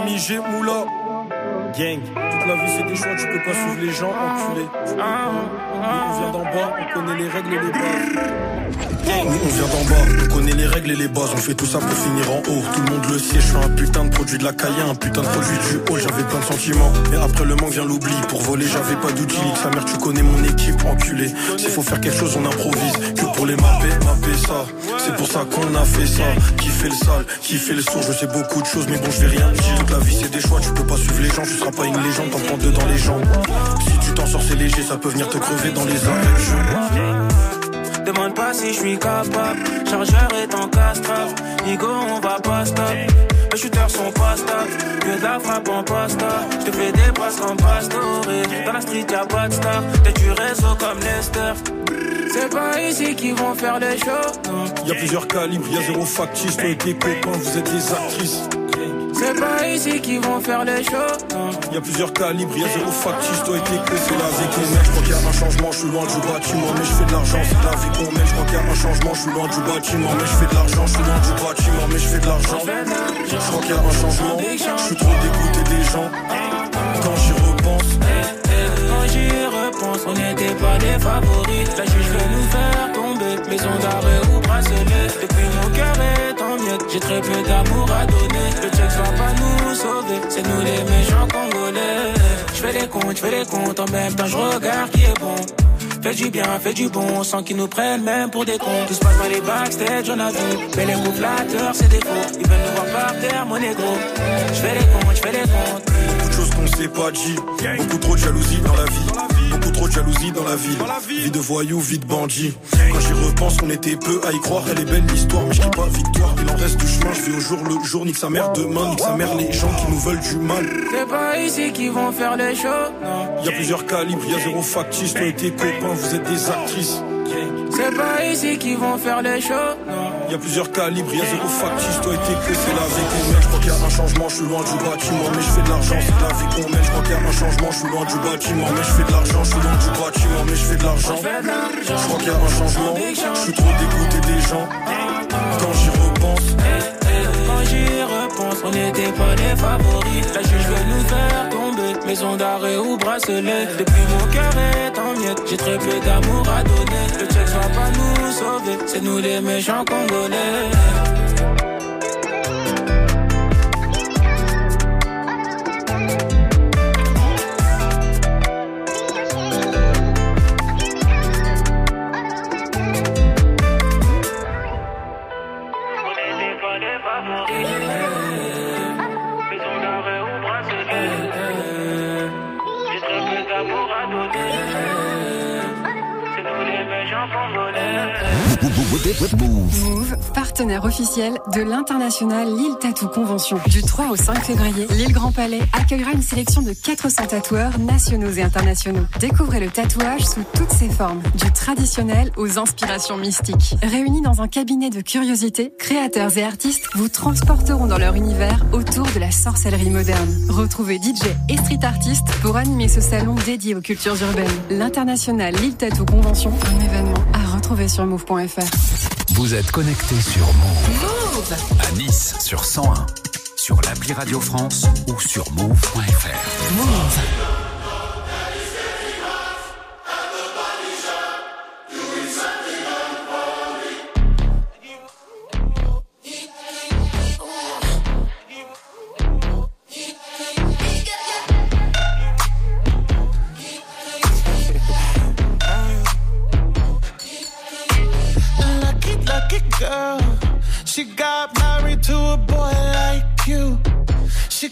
MIG Moula Gang, toute la vie c'est des choix, tu peux pas suivre les gens, enculé. Nous, on vient d'en bas, on connaît les règles et les bases. Nous, on vient d'en bas, on connaît les règles et les bases, on fait tout ça pour finir en haut. Tout le monde le sait, je suis un putain de produit de la caille, un putain de produit du haut, j'avais plein de sentiments. Mais après le manque vient l'oubli, pour voler j'avais pas d'outils, sa mère, tu connais mon équipe, enculé. S'il faut faire quelque chose, on improvise, que pour les mapper, mapper ça. C'est pour ça qu'on a fait ça, qui fait le sale, qui fait le sourd, je sais beaucoup de choses, mais bon je vais rien dire. La vie c'est des choix, tu peux pas suivre les gens, tu seras pas une légende, t'en prends deux dans les jambes. Si tu t'en sors c'est léger, ça peut venir te crever dans les arrêts. Demande pas si je suis capable. Chargeur est en castrave. Nigo, on va pas stop. Les shooters sont pas stables. Que de la frappe en pasta. Je te fais des passes comme Pastore. Dans la street, y'a pas de star. T'es du réseau comme Lester. C'est pas ici qu'ils vont faire les shows. non. Y a plusieurs calibres, y a zéro factice, toi et tes copains, vous êtes des actrices. C'est pas ici qu'ils vont faire les shows. non. Y a plusieurs calibres, y a zéro factice, toi et tes copains, c'est la vie qu'on mène. Je crois qu'il y a un changement, je suis loin du bâtiment, mais je fais de l'argent, c'est la vie qu'on mène. Je crois qu'il y a un changement, je suis loin du bâtiment, mais je fais de l'argent, je suis loin du bâtiment, mais je fais de l'argent. Je crois qu'il y a un changement, je suis trop dégoûté des gens. Quand j'y repense, Quand j'y repense, on n'était pas les favoris. La juge veut nous faire tomber, maison d'arrêt bracelet. Depuis mon cœur est en miettes, j'ai très peu d'amour à donner. Le check va pas nous sauver, c'est nous les méchants congolais. Je fais les comptes, je fais les comptes, en même temps je regarde qui est bon. Fais du bien, fais du bon, sans qu'ils nous prennent même pour des cons. Tout se passe dans les backstage, on a vu. Mais les mots flatteurs, c'est des faux. Ils veulent nous voir par terre, mon négro. Je fais les comptes, je fais les comptes. Choses qu'on s'est pas dit. Beaucoup trop de jalousie dans la vie. Beaucoup trop de jalousie dans la ville. Vie de voyou, vie de bandit. Quand j'y repense, on était peu à y croire. Elle est belle l'histoire, mais je dis pas victoire. Il en reste du chemin, je vais au jour le jour. Nique sa mère demain, nique sa mère les gens qui nous veulent du mal. C'est pas ici qu'ils vont faire les shows, non. Y a plusieurs calibres, y a zéro factice. Toi et tes copains, vous êtes des actrices. C'est pas ici qu'ils vont faire les shows, non. Y a plusieurs calibres, y a zéro factice. Toi et tes copains, c'est la vie qu'on mène. Je crois qu'il y a un changement, je suis loin du bâtiment, mais je fais de l'argent. C'est la vie qu'on mène. Je crois qu'il y a un changement, je suis loin du bâtiment, mais je fais de l'argent. Je suis loin du bâtiment, mais je fais de l'argent. Je crois qu'il y a un changement, je suis trop dégoûté des gens. Quand j'y repense. Quand j'y repense, on n'était pas les favoris. La juge veut nous faire tomber, maison d'arrêt ou bracelet. Depuis mon cœur est en miettes, j'ai très peu d'amour à donner. Le check va pas nous sauver, c'est nous les méchants congolais. Move, partenaire officiel de l'international Lille Tattoo Convention. Du 3 au 5 février, Lille Grand Palais accueillera une sélection de 400 tatoueurs nationaux et internationaux. Découvrez le tatouage sous toutes ses formes, du traditionnel aux inspirations mystiques. Réunis dans un cabinet de curiosité, créateurs et artistes vous transporteront dans leur univers autour de la sorcellerie moderne. Retrouvez DJ et street artistes pour animer ce salon dédié aux cultures urbaines. L'international Lille Tattoo Convention, un événement retrouver sur move.fr. Vous êtes connecté sur Move. À Nice sur 101, sur l'appli Radio France ou sur move.fr. Move.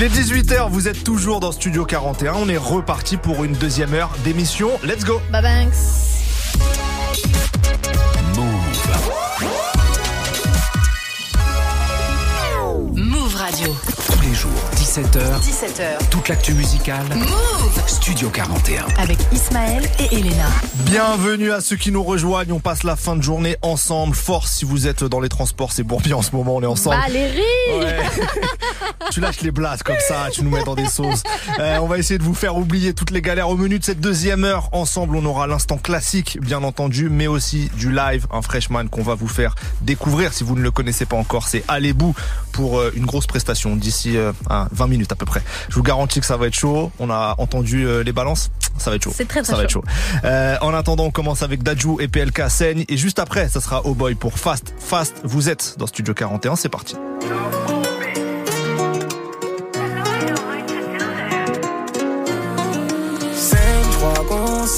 Il est 18h, vous êtes toujours dans Studio 41. On est reparti pour une deuxième heure d'émission. Let's go Bye banks. Move Radio. Tous les jours, 17h. 17h. Toute l'actu musicale. Move Studio 41. Avec Ismaël et Elena. Bienvenue à ceux qui nous rejoignent. On passe la fin de journée ensemble. Force si vous êtes dans les transports, c'est Bourbier en ce moment, on est ensemble. Valérie Ouais. (laughs) tu lâches les blases comme ça, tu nous mets dans des sauces. Euh, on va essayer de vous faire oublier toutes les galères au menu de cette deuxième heure. Ensemble, on aura l'instant classique, bien entendu, mais aussi du live, un freshman qu'on va vous faire découvrir. Si vous ne le connaissez pas encore, c'est Allez-Bou pour euh, une grosse prestation d'ici euh, à 20 minutes à peu près. Je vous garantis que ça va être chaud. On a entendu euh, les balances. Ça va être chaud. C'est très, très ça va être chaud. Euh, en attendant, on commence avec Dajou et PLK Saigne. Et juste après, ça sera Oh Boy pour Fast. Fast, vous êtes dans Studio 41. C'est parti.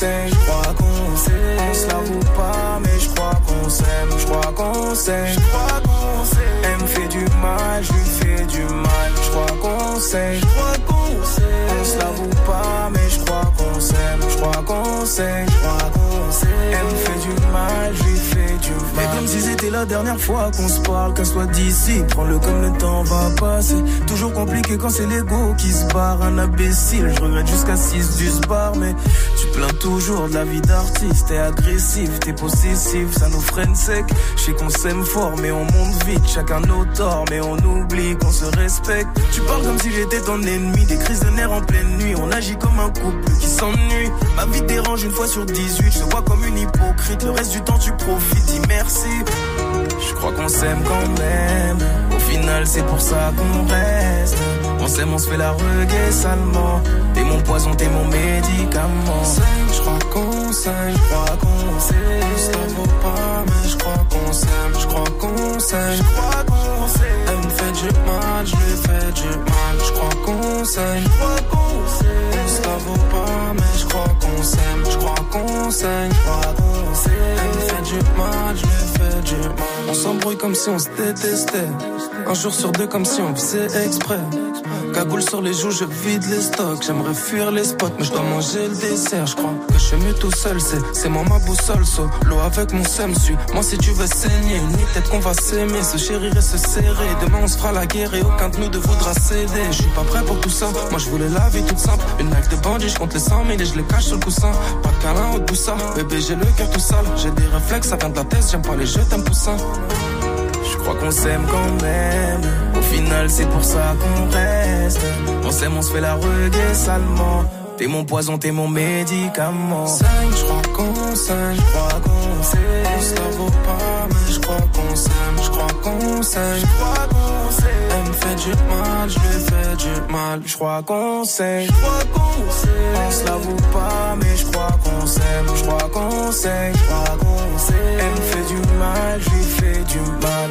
Saigne, je crois qu'on sait. On se l'avoue pas, mais je crois qu'on s'aime, je crois qu'on saigne, je crois qu'on sait. Elle me fait du mal, je lui fais du mal, je crois qu'on saigne, je crois qu'on sait. On se l'avoue pas, mais je crois qu'on s'aime, je crois qu'on saigne, je crois qu'on sait. Elle me fait du mal, je lui fais mal. Mais comme si c'était la dernière fois qu'on se parle, qu'elle soit d'ici, prends-le comme le temps va passer. Toujours compliqué quand c'est l'ego qui se barre, un imbécile. Je regrette jusqu'à 6 du bar, mais tu plains toujours de la vie d'artiste. T'es agressif, t'es possessif, ça nous freine sec. Je sais qu'on s'aime fort, mais on monte vite, chacun nos torts, mais on oublie qu'on se respecte. Tu parles comme si j'étais ton ennemi, des crises de nerfs en pleine nuit. On agit comme un couple qui s'ennuie. Ma vie dérange une fois sur 18, je te vois comme une hypocrite. Le reste du temps, tu profites, merci. Je crois qu'on s'aime quand même. Au final, c'est pour ça qu'on reste. On s'aime, on se fait la reggae salement. T'es mon poison, t'es mon médicament. Je crois qu'on s'aime, je crois qu'on sait. Ça vaut pas, mais je crois qu'on s'aime, je crois qu'on s'aime, je crois qu'on sait. Elle me fait du mal, je lui fais du mal. Je crois qu'on s'aime, je crois qu'on sait. Ça vaut pas, mais je crois qu'on s'aime, je crois qu'on s'aime, je crois qu'on sait. Du mal, je fais du. On s'embrouille comme si on se détestait. Un jour sur deux comme si on faisait exprès. Cagoule sur les joues, je vide les stocks. J'aimerais fuir les spots, mais je dois manger le dessert. Je crois que je suis mieux tout seul, c'est, moi ma boussole. So, l'eau avec mon seum suit. Moi, si tu veux saigner, nuit, peut-être qu'on va s'aimer, se chérir et se serrer. Demain, on se fera la guerre et aucun de nous ne voudra céder. Je suis pas prêt pour tout ça. Moi, je voulais la vie toute simple. Une life de bandit, je compte les 100 000 et je les cache sur le coussin. Pas de câlin au ça. Bébé, j'ai le cœur tout sale. J'ai des réflexes, ça vient de la tête. J'aime pas les jeux, t'aimes poussin. Je crois qu'on s'aime quand même. Au final, c'est pour ça qu'on reste. On s'aime, on se fait la reggae salement. T'es mon poison, t'es mon médicament. Saigne, je crois qu'on s'aime, je crois qu'on s'aime. Ça vaut pas, mais je crois qu'on s'aime, je crois qu'on s'aime, je crois qu'on s'aime. Elle me fait du mal, je lui fais du mal, je crois qu'on s'aime, je crois qu'on s'aime. On se la vaut pas, mais je crois qu'on s'aime, je crois qu'on s'aime, je crois qu'on s'aime. Elle me fait du mal, je lui fais du mal.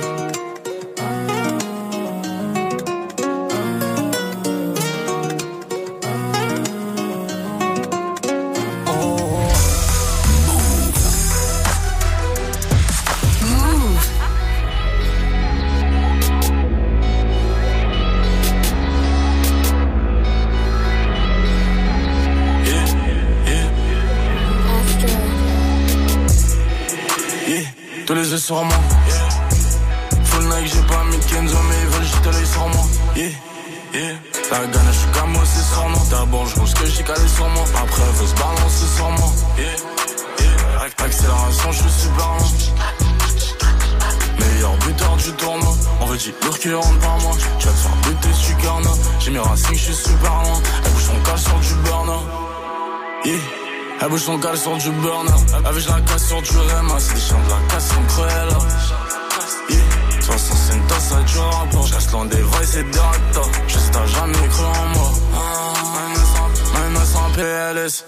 Tous les yeux sur moi. Yeah. Full Nike, j'ai pas mis Kenzo, mais ils veulent jeter l'œil sur moi. Yeah, yeah. La gagne, je suis comme c'est sur moi. D'abord, je ce que j'ai calé sur moi. Après, elle veut se balancer sur moi. Yeah, yeah. Ac- Accélération, je suis super. Meilleur buteur du tournoi. On veut dire lourd qui rentre par moi. Tu vas te faire buter, je suis. J'ai mes racines, je suis super loin. Elle bouge son cal sur du burn. Yeah. Elle bouge son cal sur du burn Avec la casse sur du Rema. C'est des chiens de la casse sont cruels yeah. 65 tasses ça dure rapport Je reste loin des vrais c'est raptors Juste t'as jamais cru en moi. Même sans PLS.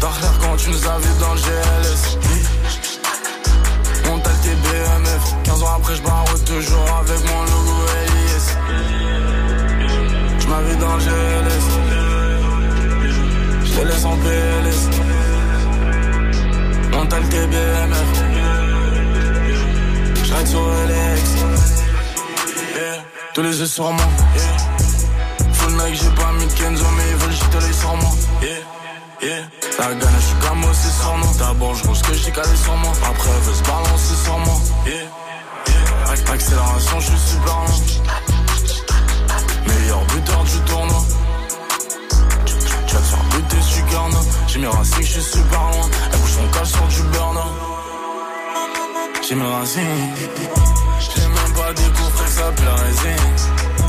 T'as l'air quand tu nous as vus dans le GLS yeah. On TBMF 15 ans après je barre toujours avec mon logo LIS Je m'avais dans le GLS je te laisse en PLS On t'a le TBMF J'arrête sur LX yeah. Tous les yeux sur moi yeah. Full Nike j'ai pas mis de Kenzo Mais ils veulent jeter l'œil sur moi yeah. Yeah. La gagne je suis comme aussi sur moi D'abord je ce que j'ai calé sur moi Après Racines. J'ai même pas découvert la résine.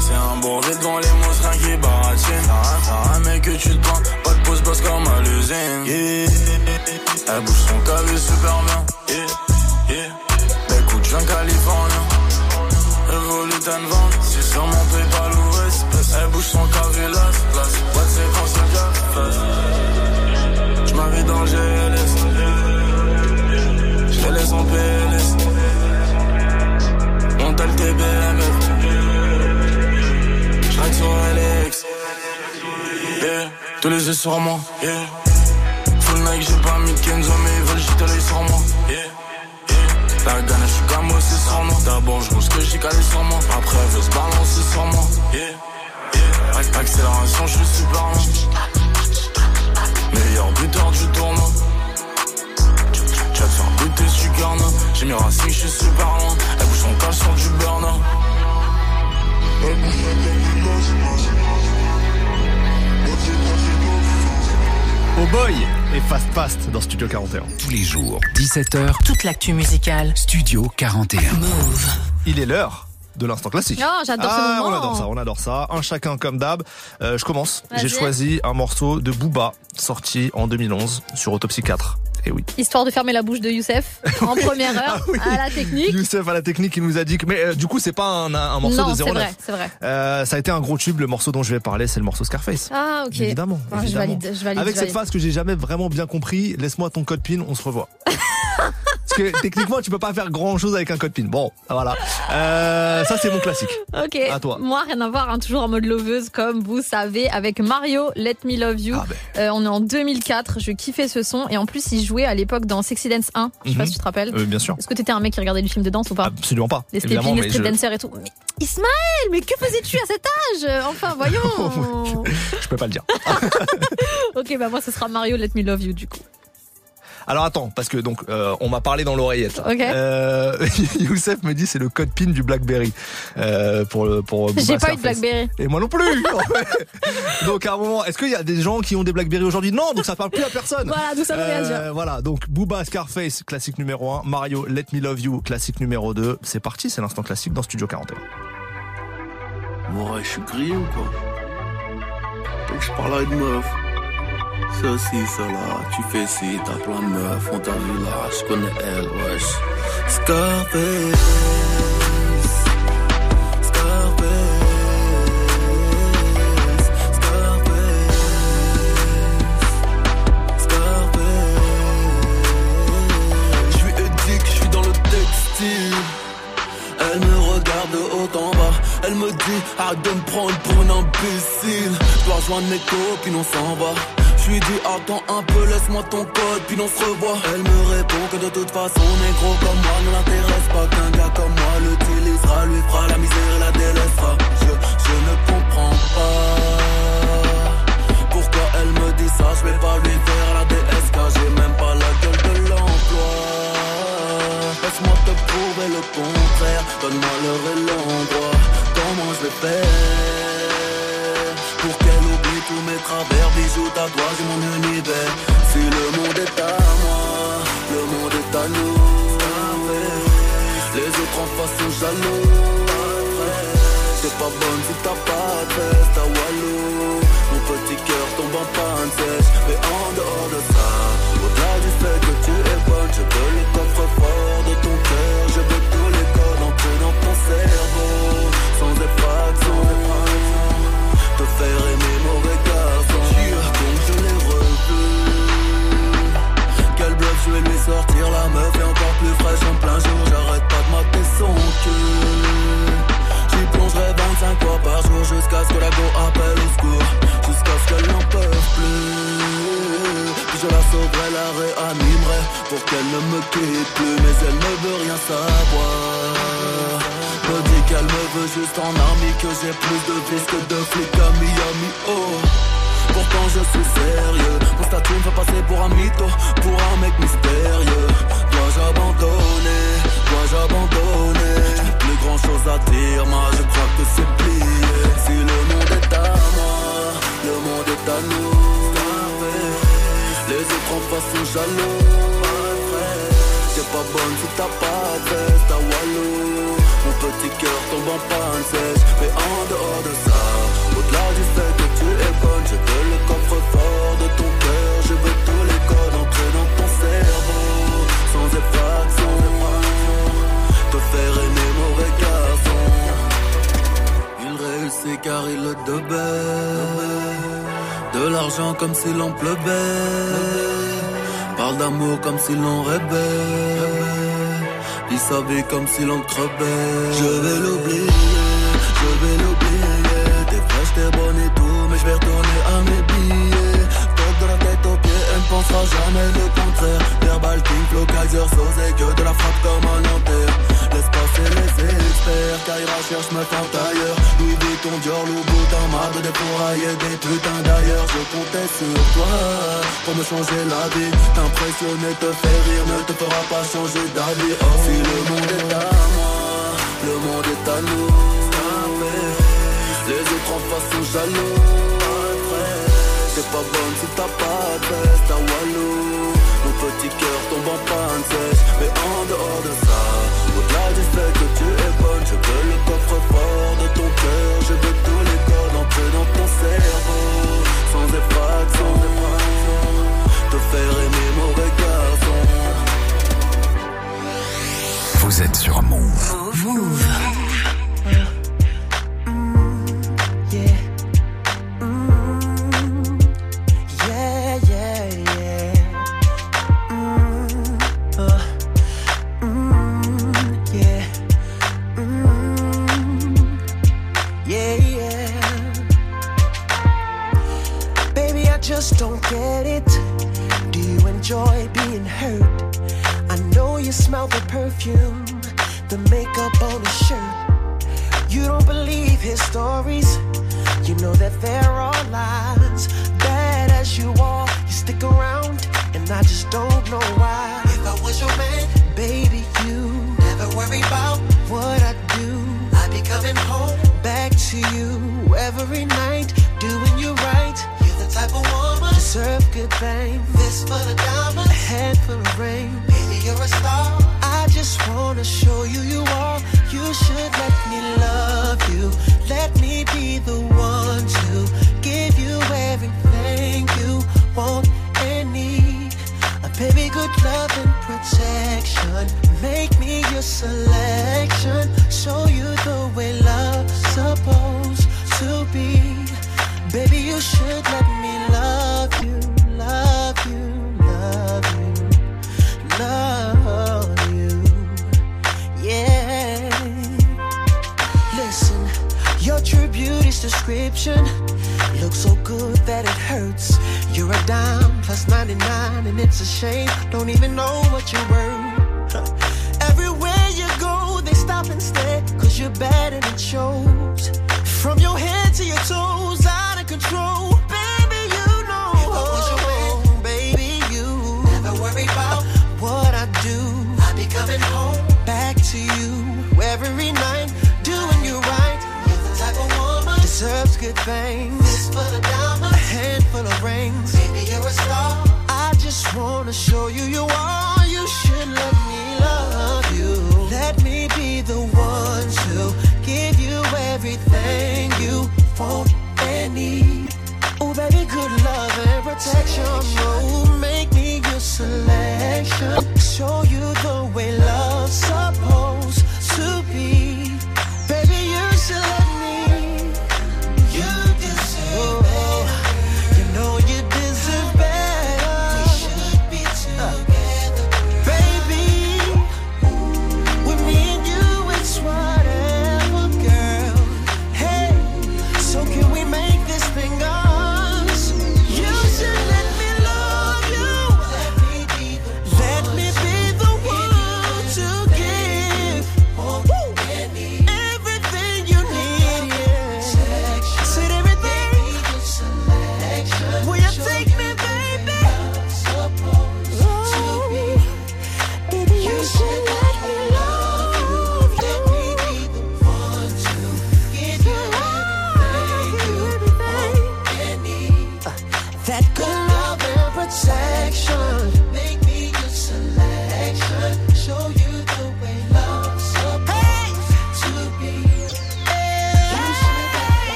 C'est un brevet devant les mots, rien qui baratine. T'as rien, mec, que tu te prends. Pas de pause basse comme à l'usine. Elle bouge son cal super bien. Yeah. Yeah. Écoute, je viens californien. Tan vente, c'est sur mon PayPal ou espèce. Elle bouge son cavé las, tous les yeux sur moi. Yeah. Full Nike, j'ai pas mis Kenzo, mais ils veulent jeter l'œil sur moi. Yeah. La gagne, je suis comme aussi sur moi. D'abord, je ce que j'ai calé sur moi. Après, elle veut se balancer sur moi. Yeah, yeah. Ac- Accélération, je suis super lent. Meilleur buteur du tournoi. Vas te faire buter, je suis. J'ai mes racines, je suis super loin. Elle bouge son cal sur du burn. Oh boy et Fast Fast dans Studio 41. Tous les jours, 17h, Toute l'actu musicale. Studio 41. Move. Il est l'heure de l'instant classique. Oh, j'adore ce ah, moment. On adore ça, on adore ça. Un chacun comme d'hab. Euh, je commence. J'ai choisi un morceau de Booba sorti en 2011 sur Autopsy 4. Et oui. Histoire de fermer la bouche de Youssef (laughs) en première heure Ah à la technique. Youssef à la technique, il nous a dit que. Mais euh, du coup, c'est pas un, un morceau non, de c'est 09. vrai, c'est vrai. Euh, ça a été un gros tube. Le morceau dont je vais parler, c'est le morceau Scarface. Ah, ok. Évidemment. Ah, je valide, je valide. Avec je cette phase que j'ai jamais vraiment bien compris, laisse-moi ton code PIN, on se revoit. (laughs) Que techniquement, tu peux pas faire grand chose avec un code PIN. Bon, voilà. Euh, ça, c'est mon classique. Ok. À toi. Moi, rien à voir, hein, toujours en mode loveuse, comme vous savez, avec Mario, Let Me Love You. Ah, ben. Euh, on est en 2004, je kiffais ce son. Et en plus, il jouait à l'époque dans Sexy Dance 1. Je sais pas Mhm. si tu te rappelles. Euh, bien sûr. Est-ce que t'étais un mec qui regardait les films de danse ou pas? Absolument pas. Les stepping, les street je, dancers et tout. Mais Ismaël, mais que faisais-tu à cet âge? Enfin, (laughs) voyons. je peux pas le dire. (laughs) ok, bah moi, ce sera Mario, Let Me Love You, du coup. Alors attends, parce que donc euh, on m'a parlé dans l'oreillette. là. Ok. Euh, (laughs) Youssef me dit c'est le code PIN du BlackBerry euh, pour le pour. J'ai pas eu de. Blackberry. Et moi non plus. (laughs) donc à un moment, est-ce qu'il y a des gens qui ont des BlackBerry aujourd'hui? Non, donc ça parle plus à personne. Voilà, nous sommes rien dire. Voilà, donc Booba Scarface classique numéro 1, Mario Let Me Love You classique numéro 2. C'est parti, c'est l'instant classique dans Studio 41. Ouais, je suis grillé ou quoi? Donc je parle à une meuf. Ça ci, ça là, tu fais ci, t'as plein de meufs, on t'a vu là, je connais elle, wesh. Scarface. Scarface. Scarface. Scarface. Je suis éthique, je suis dans le textile. Elle me regarde bas. Elle me dit arrête de me prendre pour un imbécile. Dois rejoindre mes copines, on s'en va. Lui dis attends un peu, laisse-moi ton code, puis on se revoit. Elle me répond que de toute façon, négro comme moi ne l'intéresse pas. Qu'un gars comme moi l'utilisera, lui fera la misère et la délaissera. Je, je ne comprends pas pourquoi elle me dit ça. Je vais pas lui faire la DSK, j'ai même pas la gueule de l'emploi. Laisse-moi te prouver le contraire. Donne-moi l'heure et l'endroit. Comment je vais faire pour qu'elle tous mes travers, bijoux, tatouages mon univers. Si le monde est à moi, le monde est à nous. Les autres en face sont jaloux. C'est pas bonne si t'as pas de veste à Walou. Mon petit cœur tombe en panne sèche. Mais en dehors de ça, au-delà du fait que tu es bonne, je veux le coffre-fort de ton cœur. Je veux tous les codes entrés dans ton cerveau. Sans effraction. Te faire aimer mauvais garçon. Donc je. Quel bluff, je vais lui sortir la meuf est encore plus fraîche en plein jour. J'arrête pas de mater son cul. J'y plongerai 25 fois par jour jusqu'à ce que la go appelle au secours. Jusqu'à ce qu'elle n'en peut plus. Puis je la sauverai, la réanimerai pour qu'elle ne me quitte plus. Mais elle ne veut rien savoir. Me dit qu'elle me veut juste en army, que j'ai plus de vis que de flics à Miami. Oh. Pourtant je suis sérieux. Mon statut me fait passer pour un mytho Pour un mec mystérieux. Dois-je abandonner? Dois-je abandonner? Je n'ai plus grand chose à dire Moi je crois que c'est plié. Si le monde est à moi Le monde est à nous. Les autres en face sont jaloux. C'est pas bonne si t'as pas de veste à Walou petit cœur tombe en panne sèche Mais en dehors de ça. Au-delà du fait que tu es bonne Je veux le coffre-fort de ton cœur. Je veux tous les codes entrés dans ton cerveau. Sans effraction Te faire aimer mauvais garçon. Il réussit car il le devait. De l'argent comme s'il en pleuvait. Parle d'amour comme s'il en rêvait Il savait comme s'il en crevait. Je vais l'oublier, je vais l'oublier. T'es fraîche, t'es bonne et tout Mais je vais retourner à mes billets. Top de la tête aux pieds, elle ne pensera jamais le contraire. Verbal King, Flow, Kaiser, Sauce que de la frappe comme un Laisse passer les experts Kaira cherche me faire tailleur Louis Vuitton, Dior, Louboutin Marre de dépourailler des putains d'ailleurs. Je comptais sur toi Pour me changer la vie. T'impressionner, te faire rire Ne te fera pas changer d'avis. Oh, si le monde est à moi Le monde est à nous. Les autres en face sont jaloux. C'est pas bonne si t'as pas de veste à Walou Mon petit cœur tombe en panne sèche Mais en dehors de ça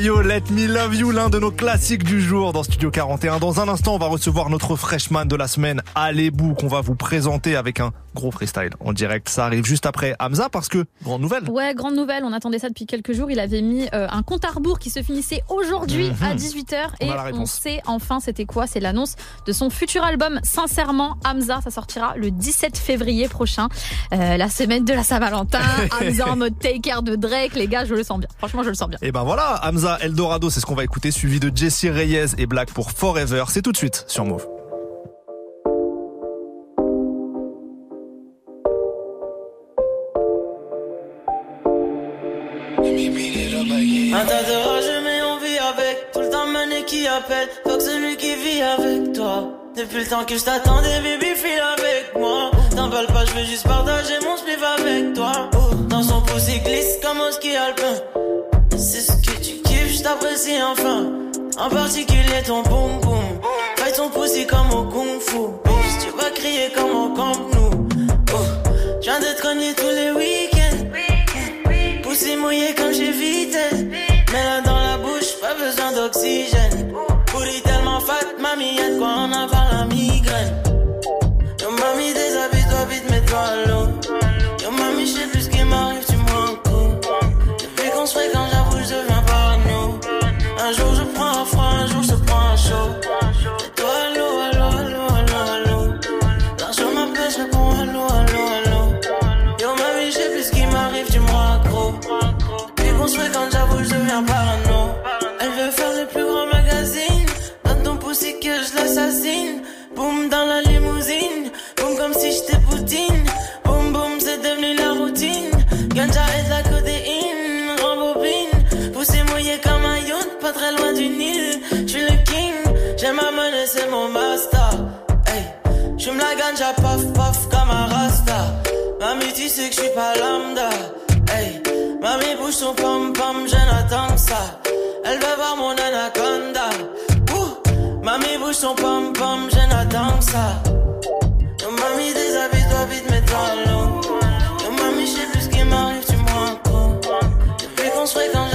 Let Me Love You, l'un de nos classiques du jour dans Studio 41. Dans un instant, on va recevoir notre freshman de la semaine, Alebou, qu'on va vous présenter avec un gros freestyle en direct. Ça arrive juste après Hamza parce que, grande nouvelle. Ouais, grande nouvelle, on attendait ça depuis quelques jours. Il avait mis euh, un compte à rebours qui se finissait aujourd'hui Mhm. à 18h On et on sait enfin c'était quoi, c'est l'annonce de son futur album Sincèrement Hamza, ça sortira le 17 février prochain, Euh, la semaine de la Saint-Valentin. (laughs) Hamza en mode take care de Drake, les gars, je le sens bien. Franchement, je le sens bien. Et ben voilà, Hamza Eldorado, c'est ce qu'on va écouter, suivi de Jesse Reyes et Black pour Forever. C'est tout de suite sur Move. Tas de rageux mais on vit avec. Tout le temps mané qui appelle. Fuck celui qui vit avec toi. Depuis le temps que je t'attendais baby file avec moi. T'emballes pas je veux juste partager mon spliff avec toi. Dans son pouce il glisse comme au ski alpin. C'est ce que tu kiffes je t'apprécie enfin. En particulier ton boum boum. Fais ton pussy comme au kung fu. Bitch, Tu vas crier comme au camp nous. Je viens de te cogner tous les week-ends. Poussé mouillé comme chez Vitesse. Mets-toi à pas lambda. Hey, mamie bouge son pom pom, je n'attends que ça. Elle veut voir mon anaconda. Ouh, mamie bouge son pom pom, je n'attends que ça. Yo, mamie déshabille-toi vite, mets-toi à l'eau. Yo, mamie, je sais plus ce qui m'arrive, tu me rends compte. Depuis qu'on se fréquente,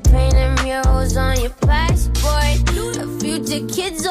painting murals on your passport. The future kid's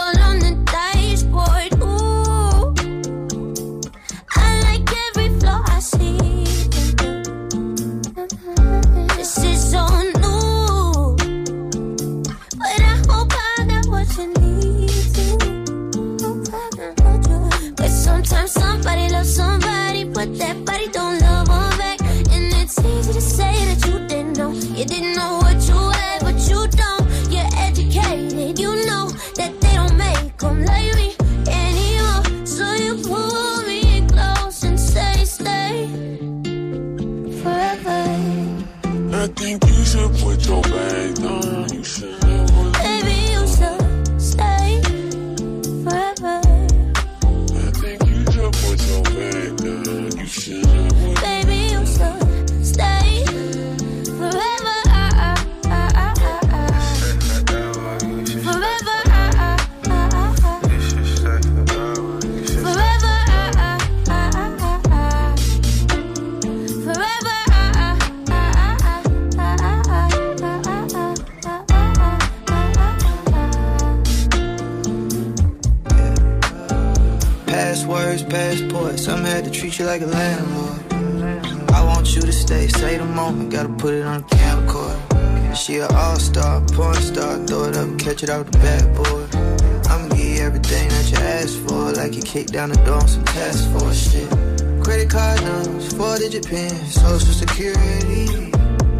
depends. Social security.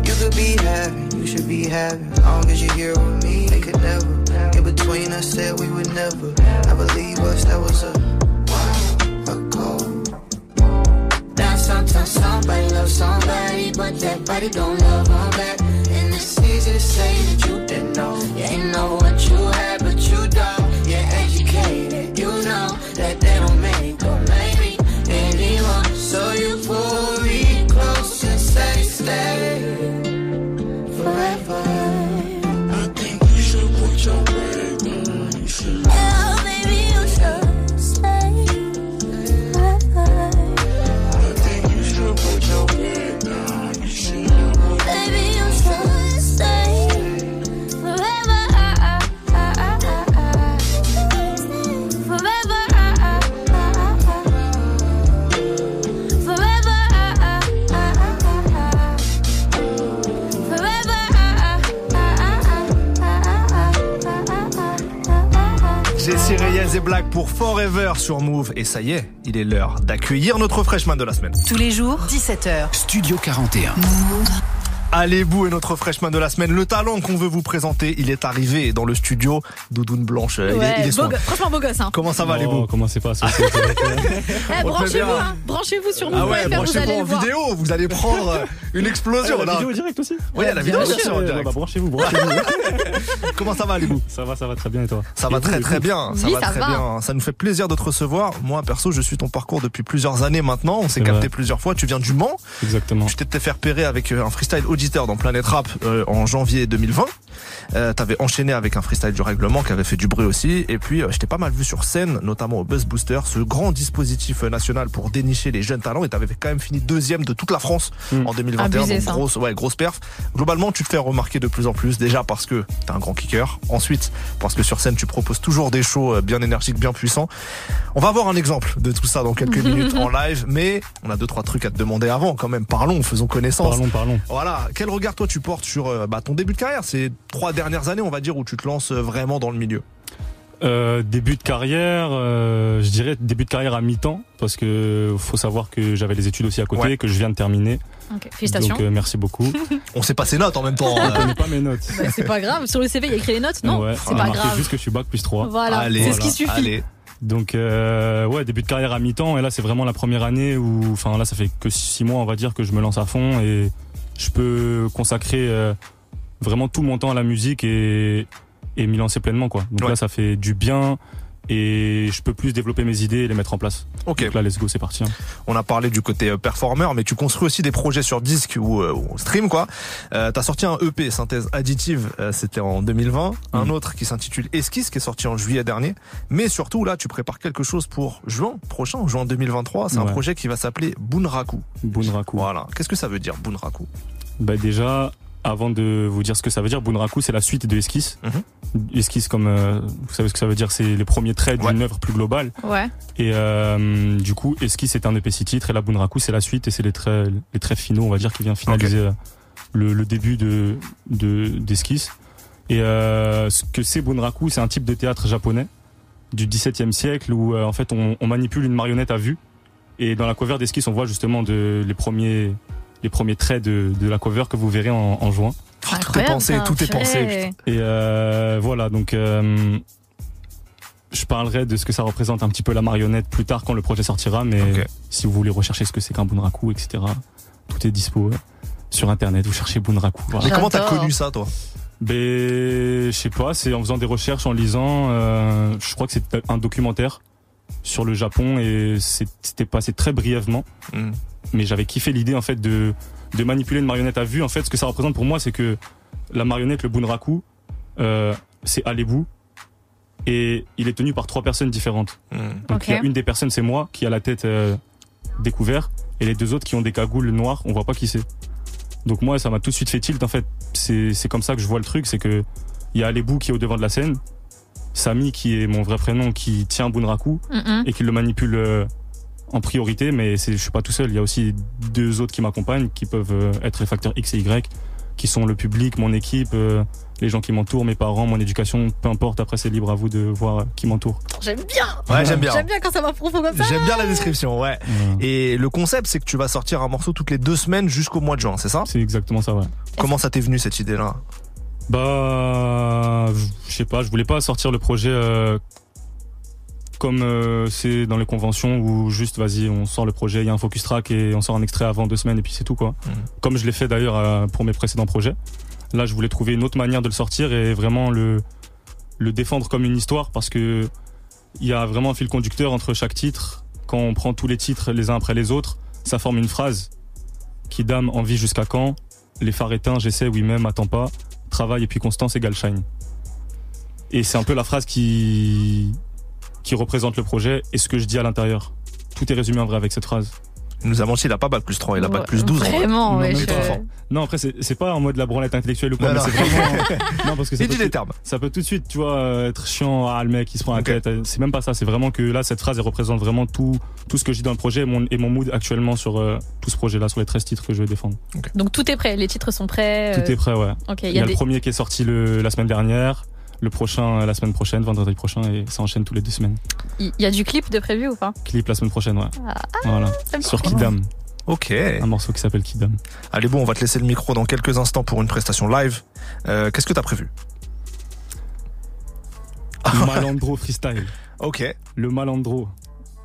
You could be having, you should be having. As Long as you're here with me, they could never. In between us, said we would never. I believe us, that was a while ago. Now sometimes somebody loves somebody, but that body don't love them back. And it's easy to say that you didn't know. You ain't know what you had, but pour Forever sur Move. Et ça y est, il est l'heure d'accueillir notre freshman de la semaine. Tous les jours, 17h. Studio 41. Allez-vous et notre freshman de la semaine, le talent qu'on veut vous présenter, il est arrivé dans le studio. Doudoune blanche, il est, Ouais, il est beau soin. go- franchement beau gosse. Hein. Comment ça va, les Oh, bouts Comment c'est pas (laughs) Eh, branchez-vous, hein. branchez-vous sur Ah nous. ouais, vous branchez-vous allez en vidéo, vous allez prendre une explosion Ah, la là. vidéo direct aussi Oui, il y a la vidéo sûr en Ouais, direct. bah, branchez-vous, branchez-vous. (laughs) Comment ça va, les bouts ça va, ça va très bien et toi Ça va vous, très très bien, ça Oui, va ça très va. bien. Ça nous fait plaisir de te recevoir. Moi perso, je suis ton parcours depuis plusieurs années maintenant. On s'est capté plusieurs fois. Tu viens du Mans. Exactement. Tu t'étais fait repérer avec euh, un freestyle dans Planète Rap euh, en janvier 2020. Euh, T'avais enchaîné avec un freestyle du règlement qui avait fait du bruit aussi. Et puis, euh, je t'ai pas mal vu sur scène, notamment au Buzz Booster, ce grand dispositif euh, national pour dénicher les jeunes talents. Et t'avais quand même fini deuxième de toute la France Mm. en 2021. Abusé, donc grosse, ouais, grosse perf. Globalement, tu te fais remarquer de plus en plus. Déjà parce que t'es un grand kicker. Ensuite, parce que sur scène, tu proposes toujours des shows euh, bien énergiques, bien puissants. On va avoir un exemple de tout ça dans quelques (laughs) minutes en live. Mais on a deux, trois trucs à te demander avant quand même. Parlons, faisons connaissance. Parlons, parlons. Voilà, quel regard toi tu portes sur euh, bah, ton début de carrière Ces trois dernières années, on va dire, où tu te lances euh, vraiment dans le milieu? Euh, début de carrière, euh, je dirais début de carrière à mi-temps, parce que faut savoir que j'avais les études aussi à côté, Ouais. que je viens de terminer. Ok, Félicitations. Donc euh, merci beaucoup. (laughs) On sait pas ses notes en même temps. hein. connais pas mes notes. Bah, c'est pas grave. Sur le CV, il y a écrit les notes. Non, Ouais, c'est pas grave. juste que je suis bac plus 3. Voilà, Allez, c'est ce qui suffit. allez. Donc euh, ouais, début de carrière à mi-temps et là c'est vraiment la première année où enfin là ça fait que six mois on va dire que je me lance à fond et je peux consacrer euh, vraiment tout mon temps à la musique et et m'y lancer pleinement quoi. Donc Ouais. là ça fait du bien et je peux plus développer mes idées et les mettre en place. Ok, Donc là let's go, c'est parti. hein. on a parlé du côté euh, performeur, mais tu construis aussi des projets sur disque ou, euh, ou stream quoi. Euh, T'as sorti un EP synthèse additive, euh, c'était en 2020. Un Mhm. autre qui s'intitule Esquisse, qui est sorti en juillet dernier. Mais surtout là, tu prépares quelque chose pour juin prochain, juin 2023. C'est un projet qui va s'appeler Bunraku. Bunraku. Voilà. Qu'est-ce que ça veut dire Bunraku? Bah déjà, avant de vous dire ce que ça veut dire, Bunraku, c'est la suite de Esquisse. Esquisse, comme euh, vous savez ce que ça veut dire, c'est les premiers traits d'une œuvre plus globale. Ouais. Et euh, du coup, Esquisse c'est un titres et la Bunraku c'est la suite et c'est les traits, les traits finaux, on va dire, qui vient finaliser euh, le, le début de de d'Esquisse. Et euh, ce que c'est Bunraku, c'est un type de théâtre japonais du XVIIe siècle où euh, en fait on, on manipule une marionnette à vue. Et dans la cover d'Esquisse, on voit justement de, les premiers les premiers traits de, de la cover que vous verrez en, en juin. Tout est pensé, tout est pensé. Et euh, voilà, donc euh, je parlerai de ce que ça représente un petit peu la marionnette plus tard quand le projet sortira, mais si vous voulez rechercher ce que c'est qu'un bunraku, etc., tout est dispo euh, sur internet. Vous cherchez bunraku. voilà. Mais comment t'as connu ça, toi? Ben, je sais pas, c'est en faisant des recherches, en lisant. euh, je crois que c'est un documentaire sur le Japon et c'était passé très brièvement. Mm. Mais j'avais kiffé l'idée en fait de de manipuler une marionnette à vue. En fait, ce que ça représente pour moi, c'est que la marionnette, le bunraku, euh, c'est Alebu et il est tenu par trois personnes différentes. Donc Ok. il y a une des personnes, c'est moi, qui a la tête euh, découverte, et les deux autres qui ont des cagoules noires, on voit pas qui c'est. Donc moi, ça m'a tout de suite fait tilt. En fait, c'est c'est comme ça que je vois le truc, c'est que il y a Alebu qui est au devant de la scène, Sami qui est mon vrai prénom, qui tient Bunraku et qui le manipule euh, en priorité, mais je suis pas tout seul. Il y a aussi deux autres qui m'accompagnent, qui peuvent euh, être les facteurs X et Y, qui sont le public, mon équipe, euh, les gens qui m'entourent, mes parents, mon éducation, peu importe. Après, c'est libre à vous de voir euh, qui m'entoure. J'aime bien. Ouais, j'aime bien. J'aime bien quand ça va profond comme ça. J'aime bien la description, ouais. Et le concept, c'est que tu vas sortir un morceau toutes les deux semaines jusqu'au mois de juin, c'est ça? C'est exactement ça, ouais. Comment ça t'est venu cette idée-là? Bah, je sais pas, je voulais pas sortir le projet euh, comme euh, c'est dans les conventions où juste vas-y, on sort le projet, il y a un focus track et on sort un extrait avant deux semaines et puis c'est tout quoi. Comme je l'ai fait d'ailleurs euh, pour mes précédents projets. Là, je voulais trouver une autre manière de le sortir et vraiment le le défendre comme une histoire parce que il y a vraiment un fil conducteur entre chaque titre. Quand on prend tous les titres les uns après les autres, ça forme une phrase qui dame envie jusqu'à quand Les phares éteints, j'essaie, oui même, attends pas. Travail et puis constance égale shine. Et c'est un peu la phrase qui qui représente le projet et ce que je dis à l'intérieur. Tout est résumé en vrai avec cette phrase. Il nous a menti, il a pas bac plus 3, il a bac plus 12. en vrai. vraiment, Non, ouais, même je- pas. Non, après, c'est c'est pas en mode la branlette intellectuelle ou quoi, Non, mais non. c'est vraiment. (laughs) non, parce que ça Il peut tout- termes. Ça peut tout de suite, tu vois, euh, être chiant. Ah, le mec, il se prend la tête. C'est même pas ça. C'est vraiment que là, cette phrase, elle représente vraiment tout, tout ce que je dis dans le projet et mon, et mon mood actuellement sur euh, tout ce projet-là, sur les 13 titres que je vais défendre. Donc tout est prêt, les titres sont prêts. Tout euh, est prêt, ouais. Il il y, y a a des- le premier qui est sorti le, la semaine dernière, le prochain euh, la semaine prochaine, vendredi prochain, et ça enchaîne tous les deux semaines. Il y a du clip de prévu ou pas? Clip la semaine prochaine, ouais. Ah, voilà. ça me Sur Kidam. Ok. Un morceau qui s'appelle Kidam. Allez, bon, on va te laisser le micro dans quelques instants pour une prestation live. Euh, Qu'est-ce que t'as prévu? Malandro freestyle. Ok. Le malandro.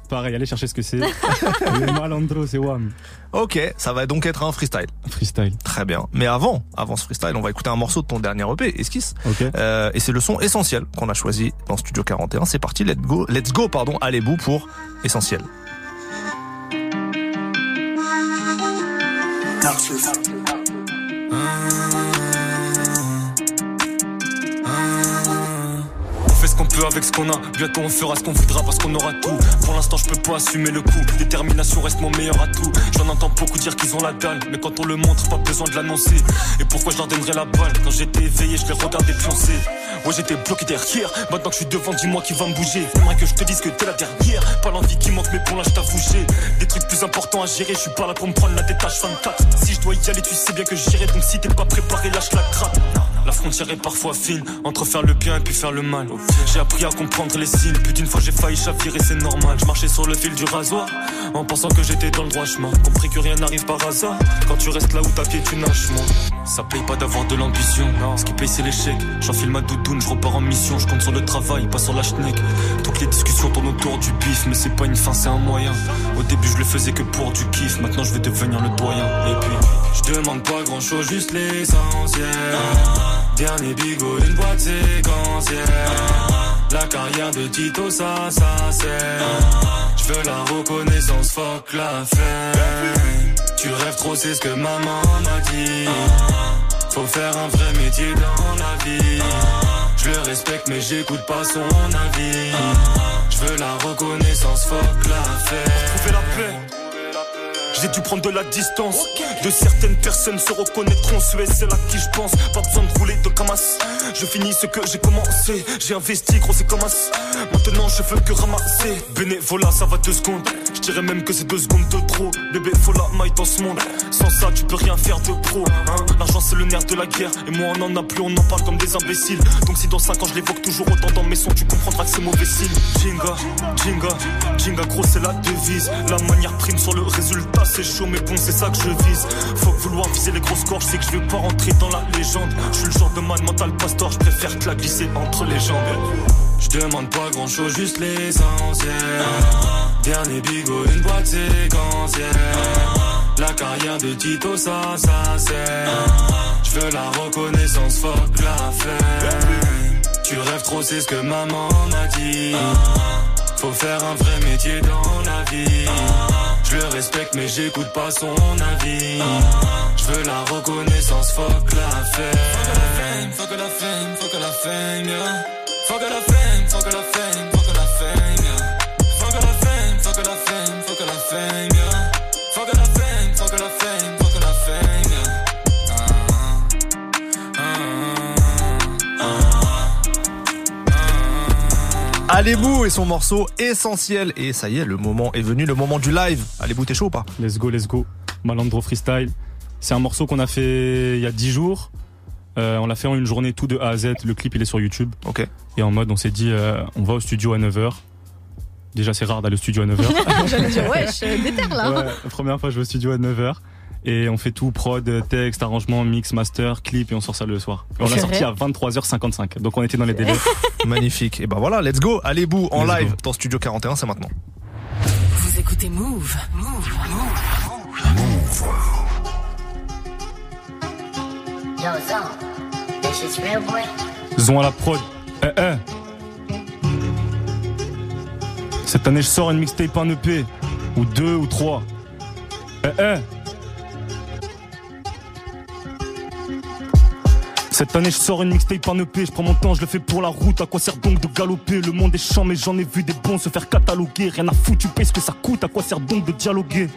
Pareil, allez chercher ce que c'est. (laughs) le malandro, c'est Wam. Ok, ça va donc être un freestyle. Freestyle. Très bien. Mais avant, avant ce freestyle, on va écouter un morceau de ton dernier EP, Esquisse. Ok. Euh, et c'est le son essentiel qu'on a choisi dans Studio 41. C'est parti, let's go, let's go, pardon, allez bout pour essentiel. Avec ce qu'on a. Bientôt on fera ce qu'on voudra parce qu'on aura tout. Pour l'instant, je peux pas assumer le coup. Détermination reste mon meilleur atout. J'en entends beaucoup dire qu'ils ont la dalle. Mais quand on le montre, pas besoin de l'annoncer. Et pourquoi je leur donnerais la balle? Quand j'étais éveillé, je les regardais pioncer. Ouais, j'étais bloqué derrière. Maintenant que je suis devant, dis-moi qui va me bouger. J'aimerais que je te dise que t'es la dernière. Pas l'envie qui manque, mais pour là, je t'avoue, des trucs plus importants à gérer. Je suis pas là pour me prendre la détache 24. Si je dois y aller, tu sais bien que j'irai. Donc si t'es pas préparé, lâche la gratte. La frontière est parfois fine entre faire le bien et puis faire le mal. J'ai appris à comprendre les signes. Plus d'une fois j'ai failli chavirer, c'est normal. Je marchais sur le fil du rasoir en pensant que j'étais dans le droit chemin. Compris que rien n'arrive par hasard. Quand tu restes là où ta pied tu nages, moi. Ça paye pas d'avoir de l'ambition. Ce qui paye c'est l'échec. J'enfile ma doudoune, je repars en mission. Je compte sur le travail, pas sur la schneck. Toutes les discussions tournent autour du bif, mais c'est pas une fin, c'est un moyen. Au début je le faisais que pour du kiff. Maintenant je vais devenir le doyen. Et puis je demande pas grand chose, juste l'essentiel. Dernier bigot, une boîte séquentielle. La carrière de Tito, ça, ça c'est. Je veux la reconnaissance, fuck la fame. Tu rêves trop, c'est ce que maman m'a dit. Faut faire un vrai métier dans la vie. Je le respecte, mais j'écoute pas son avis. Je veux la reconnaissance, fuck la. Trouver la paix. J'ai dû prendre de la distance. De certaines personnes se reconnaîtront. Ce est celle à qui je pense. Pas besoin de rouler de camas. Je finis ce que j'ai commencé. J'ai investi, gros, c'est comme as. Maintenant, je veux que ramasser. Bénévolat, ça va deux secondes. Je dirais même que c'est deux secondes de trop. Bébé, faut la maille dans ce monde. Sans ça, tu peux rien faire de pro. Hein L'argent, c'est le nerf de la guerre. Et moi, on en a plus, on en parle comme des imbéciles. Donc, si dans 5 ans, je l'évoque toujours autant dans mes sons, tu comprendras que c'est mauvais signe. Jinga, Jinga, Jinga, gros, c'est la devise. La manière prime sur le résultat, c'est chaud, mais bon, c'est ça que je vise. Faut vouloir viser les grosses corps, je sais que je vais pas rentrer dans la légende. Je suis le genre de man mental pastor, je préfère te la glisser entre les jambes. Je demande pas grand chose, juste l'essentiel. Dernier bigot, une boîte séquentielle. La carrière de Tito, ça, ça c'est. Je veux la reconnaissance, fuck la fame. Tu rêves trop, c'est ce que maman m'a dit. Faut faire un vrai métier dans la vie. Je le respecte, mais j'écoute pas son avis. Je veux la reconnaissance, fuck la fame. Fuck la fame, fuck la fame, yeah. Fuck la fame, fuck la fame, fuck la fame, yeah. Fuck la fame, fuck la fame, fuck la fame, yeah. Fuck la fame, fuck la fame, Allez-vous et son morceau essentiel. Et ça y est, le moment est venu, le moment du live. Allez-vous, t'es chaud ou pas? Let's go, let's go. Malandro freestyle. C'est un morceau qu'on a fait il y a 10 jours. Euh, on l'a fait en une journée tout de A à Z. Le clip il est sur YouTube. Ok. Et en mode on s'est dit euh, on va au studio à 9h. Déjà c'est rare d'aller au studio à 9h. (laughs) J'allais dire, ouais, je déterre là. Ouais, première fois je vais au studio à 9h. Et on fait tout, prod, texte, arrangement, mix, master, clip, et on sort ça le soir. Et on l'a sorti à 23h55. Donc on était dans les délais. Magnifique. Et ben voilà, let's go. Allez-vous en Let's live go. dans Studio 41, c'est maintenant. Vous écoutez Move. Move. Yo, this shit's real, boy. Zon à la prod. Eh eh. Cette année je sors une mixtape en EP. Ou deux ou trois. Eh eh. Cette année je sors une mixtape en EP, je prends mon temps, je le fais pour la route, à quoi sert donc de galoper? Le monde est chiant mais j'en ai vu des bons se faire cataloguer, rien à foutre, tu payes ce que ça coûte, à quoi sert donc de dialoguer?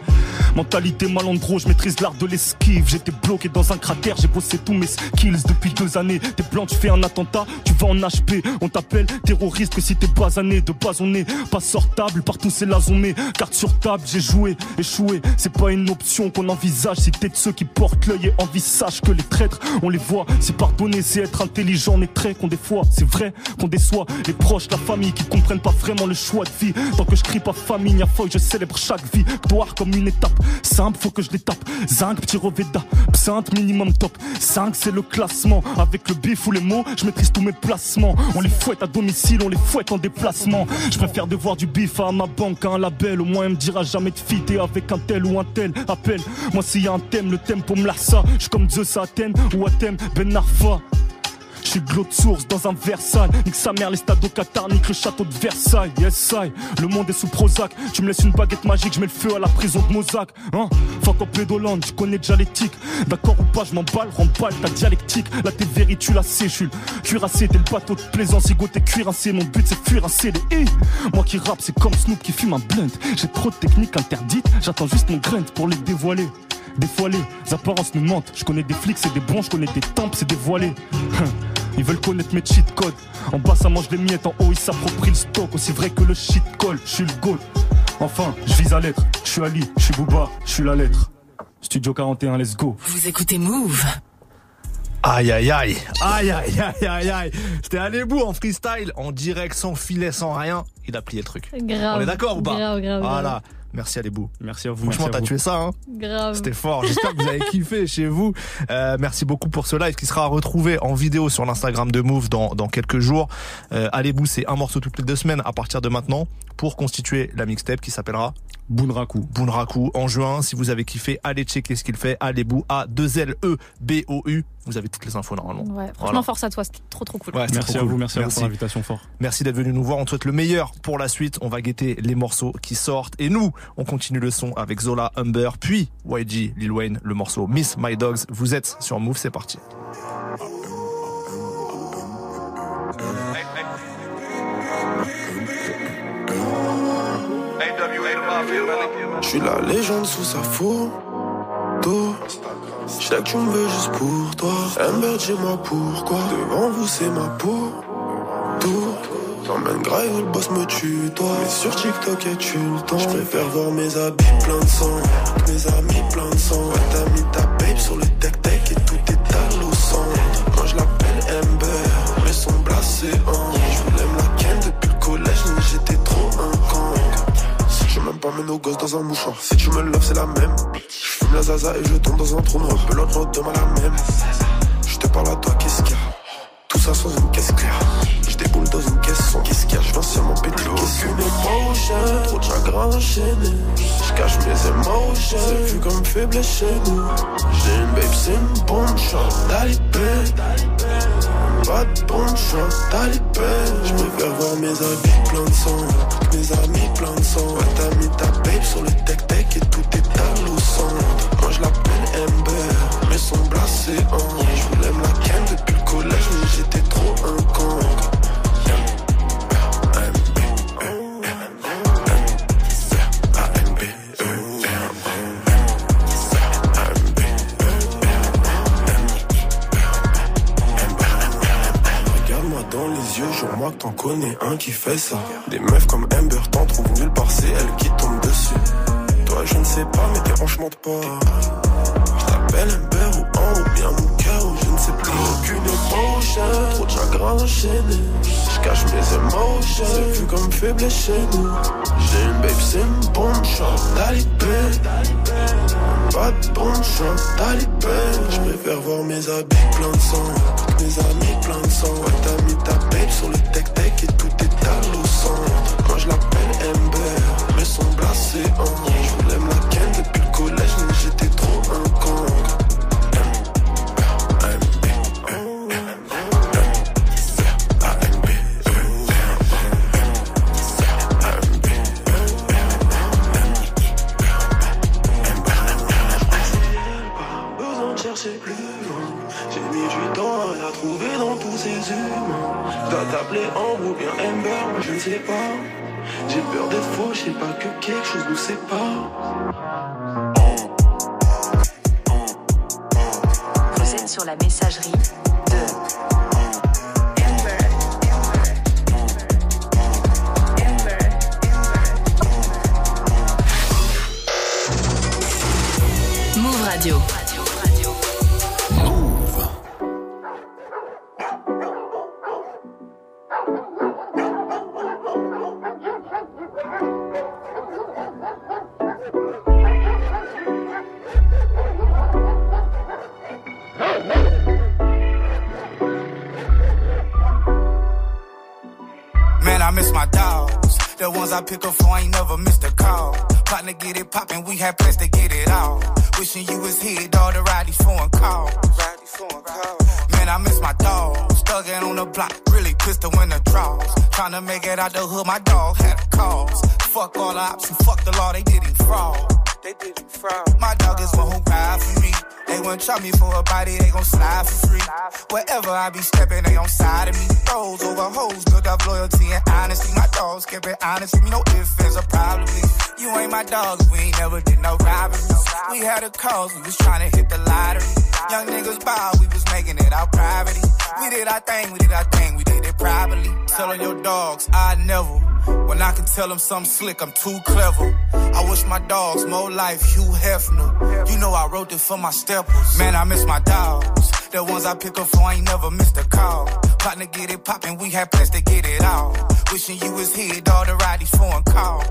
Mentalité malandro, je maîtrise l'art de l'esquive, j'étais bloqué dans un cratère, j'ai bossé tous mes skills depuis deux années, t'es blanc, tu fais un attentat, tu vas en HP, on t'appelle terroriste que si t'es basané, de base on est pas sortable, partout c'est la zone, carte sur table, j'ai joué, échoué, c'est pas une option qu'on envisage, si t'es de ceux qui portent l'œil et envie, sache que les traîtres, on les voit, c'est par pardonner, c'est être intelligent. On est très qu'on des fois, c'est vrai qu'on déçoit les proches, la famille qui comprennent pas vraiment le choix de vie. Tant que je crie pas famille, à feuille, je célèbre chaque vie. Gloire comme une étape simple, faut que je les tape. Zinc, petit reveda, psinthe, minimum top. 5, c'est le classement. Avec le bif ou les mots, je maîtrise tous mes placements. On les fouette à domicile, on les fouette en déplacement. Je préfère devoir du bif à ma banque, à un label. Au moins, elle me dira jamais de fitter avec un tel ou un tel. Appelle, moi s'il y a un thème, le tempo me lassa. Je comme Zeus à Athènes ou Athènes, Ben Arfa. Je suis de source dans un Versailles. Nique sa mère, les stades au Qatar, nique le château de Versailles. Yes, I. Le monde est sous Prozac. Tu me laisses une baguette magique, je mets le feu à la prison de Mozac. Hein Fuck up Pédolande, tu connais déjà l'éthique. D'accord ou pas, je m'emballe, remballe ta dialectique. Là, t'es véri, tu la sais, je suis le cuirassé. T'es le bateau de plaisance, Igo, t'es cuirassé. Mon but, c'est fuir un CD. Moi qui rappe, c'est comme Snoop qui fume un blunt. J'ai trop de techniques interdites, j'attends juste mon grain pour les dévoiler. Des fois les apparences nous mentent. Je connais des flics, c'est des bons, je connais des tempes, c'est dévoilé. Ils veulent connaître mes cheat codes. En bas, ça mange des miettes. En haut, ils s'approprient le stock. Aussi vrai que le shit colle. Je suis le goal. Enfin, je vise à l'être. Je suis Ali, je suis Booba, je suis la lettre. Studio 41, let's go. Vous écoutez Move. Aïe aïe aïe aïe aïe aïe aïe aïe C'était Alébou en freestyle, en direct, sans filet, sans rien. Il a plié le truc. Grave. On est d'accord ou pas Grave, grave, Voilà. grave. Merci Alébou. Merci à vous. Franchement, à t'as tué ça, hein Grave. C'était fort. J'espère que vous avez kiffé (laughs) chez vous. Euh, merci beaucoup pour ce live qui sera retrouvé en vidéo sur l'Instagram de Move dans, dans quelques jours. Euh, Allez-vous, c'est un morceau toutes les deux semaines à partir de maintenant pour constituer la mixtape qui s'appellera Bunraku. Bunraku en juin. Si vous avez kiffé, allez checker ce qu'il fait. Allez-vous à 2L-E-B-O-U. Vous avez toutes les infos normalement. Ouais, franchement, Voilà. force à toi, c'était trop trop cool. Ouais, Merci trop à cool. vous, merci, à vous pour l'invitation fort. Merci d'être venu nous voir. On te souhaite le meilleur pour la suite. On va guetter les morceaux qui sortent. Et nous, on continue le son avec Zola Humber, puis YG, Lil Wayne, le morceau Miss My Dogs. Vous êtes sur Move, c'est parti. Je suis la légende sous sa photo. Je sais que tu me veux juste pour toi. Amber, dis-moi pourquoi? Devant vous, c'est ma peau. Tout. J'emmène grave, le boss me tue, toi. Mais sur TikTok, et tu le temps? Je préfère voir mes habits pleins de sang. Mes amis pleins de sang. Ouais, t'as mis ta babe sur le tech-tech et tout est à au centre. Moi, je l'appelle Amber. Mais son blasé, hein. Je Je mettre nos gosses dans un mouchoir. Si tu me loves, c'est la même. Je fume la zaza et je tombe dans un trou noir. Pelote redemain la même. Je te parle à toi, qu'est-ce qu'il y a? Tout ça sans une caisse claire. Je déboule dans une caisse sans qu'est-ce qu'il y a? Je viens seulement péter Aucune émotion, trop de chagrin enchaîné. Je cache mes émotions, c'est vu comme faible chez nous. J'ai une babe, c'est une bonne shot. Talibé, pas de bonne shot. Talibé, je préfère voir mes habits pleins de sang. Mes amis pleins de sang. Ouais, t'as mis ta babe sur le tech-tech et tout est à au centre. Moi je l'appelle Amber, connais un qui fait ça. Des meufs comme Amber t'en trouvent nulle part, c'est elle qui tombe dessus. Toi, je ne sais pas, mais tes hanches pas. Je cache mes émotions, c'est vu comme faible chez nous. J'ai une babe, c'est une bonne shot, talibé. Pas de bonne shot, talibé. Je préfère voir mes habits pleins de sang. Mes amis pleins de sang. Ouais, t'as mis ta babe sur le tech-tech et tout est à au centre. Moi je l'appelle Amber, mais son blasé en. Je voulais me la ken depuis chose nous sépare. Vous êtes sur la messagerie ones I pick up for ain't never missed a call. Partner get it poppin', we had plans to get it all. Wishing you was here, dog, to ride these foreign calls. Man, I miss my dog. Stuck in on the block, really pistol in the draws. Tryna make it out the hood, my dog had a cause. Fuck all the and fuck the law, they did him fraud. They did him fraud. My dog is one who ride for me. They wouldn't try me for a body, they gon' slide for free. Wherever I be stepping, they on side of me. Bros over hoes, build up loyalty and honesty. My dogs kept it honest with me, no ifs, ands, or probably. You ain't my dog, we ain't never did no robberies. We had a cause, we was trying to hit the lottery. Young niggas bow, we was making it out privately. We did our thing, we did our thing, we did it privately. Tell on your dogs, I never. When I can tell them something slick, I'm too clever. I wish my dogs more life, Hugh Hefner. You know I wrote this for my steppers. Man, I miss my dogs. The ones I pick up for ain't never missed a call. Partner get it poppin', we had plans to get it all. Wishing you was here, dog, to ride these foreign calls.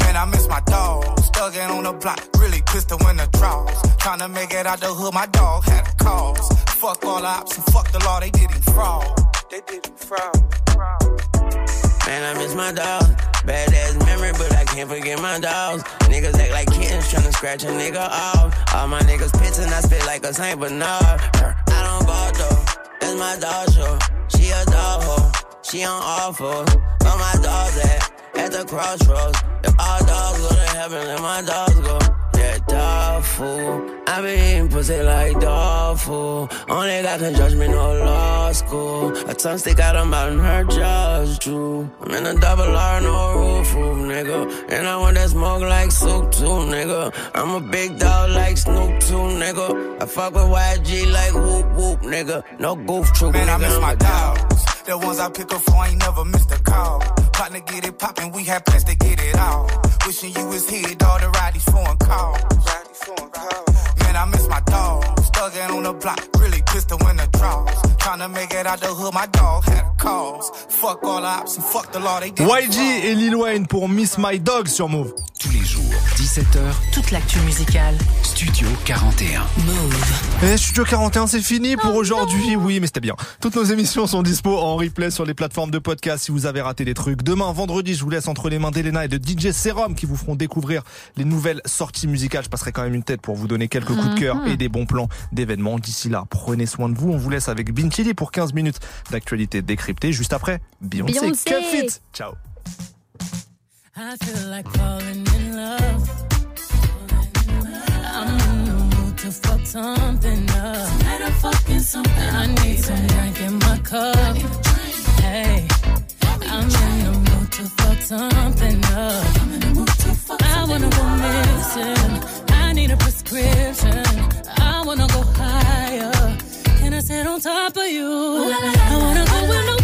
Man, I miss my dogs. Stuck in on the block, really pistol in the draws. Tryna make it out the hood, my dog had a cause. Fuck all the ops and fuck the law, they did him fraud. They did him fraud. Man, I miss my dogs. Bad ass memory, but I can't forget my dogs. Niggas act like kids tryna scratch a nigga off. All my niggas pits and I spit like a Saint Bernard. I don't go though, that's my dog show. She a dog hoe, she on all fours. Where my dogs at? At the crossroads. If all dogs go to heaven, let my dogs go. Dog fool. I been eating pussy like dog. Only got can judgment me, no law school. A tongue stick out of mouth and her jaw's true. I'm in a double R, no roof, roof, nigga. And I want that smoke like soup too, nigga. I'm a big dog like Snoop too, nigga. I fuck with YG like whoop whoop, nigga. No goof troop, Man, I nigga. miss I'm my dogs. The ones I pick up for ain't never missed a call. Partner get it poppin', we had plans to get it all. Wishing you was here, dog, to ride these foreign calls. Man, I miss my dogs. Stuck in on the block, really pistol in the draws. Tryna make it out the hood, my dog had a cause. Fuck all the ops and fuck the law, they did him YG et Lil Wayne pour Miss My Dog sur Move. Tous les jours, 17h, Toute l'actu musicale. Studio 41. Move. Et Studio 41, c'est fini pour aujourd'hui. Oui, mais c'était bien. Toutes nos émissions sont dispo en replay sur les plateformes de podcast si vous avez raté des trucs. Demain, vendredi, je vous laisse entre les mains d'Elena et de DJ Serum qui vous feront découvrir les nouvelles sorties musicales. Je passerai quand même une tête pour vous donner quelques coups de cœur Mhm. et des bons plans d'événements. D'ici là, prenez soin de vous. On vous laisse avec Bintili pour 15 minutes d'actualité décryptée. Juste après, Beyoncé. Beyoncé. Kev Fit. Ciao. I feel like falling in love. I'm in the mood to fuck something up. Tonight I'm fucking something. I need some drink in my cup. Hey, I'm in the mood to fuck something up. I wanna go missing. I need a prescription. I wanna go higher. Can I sit on top of you? I wanna go where nobody's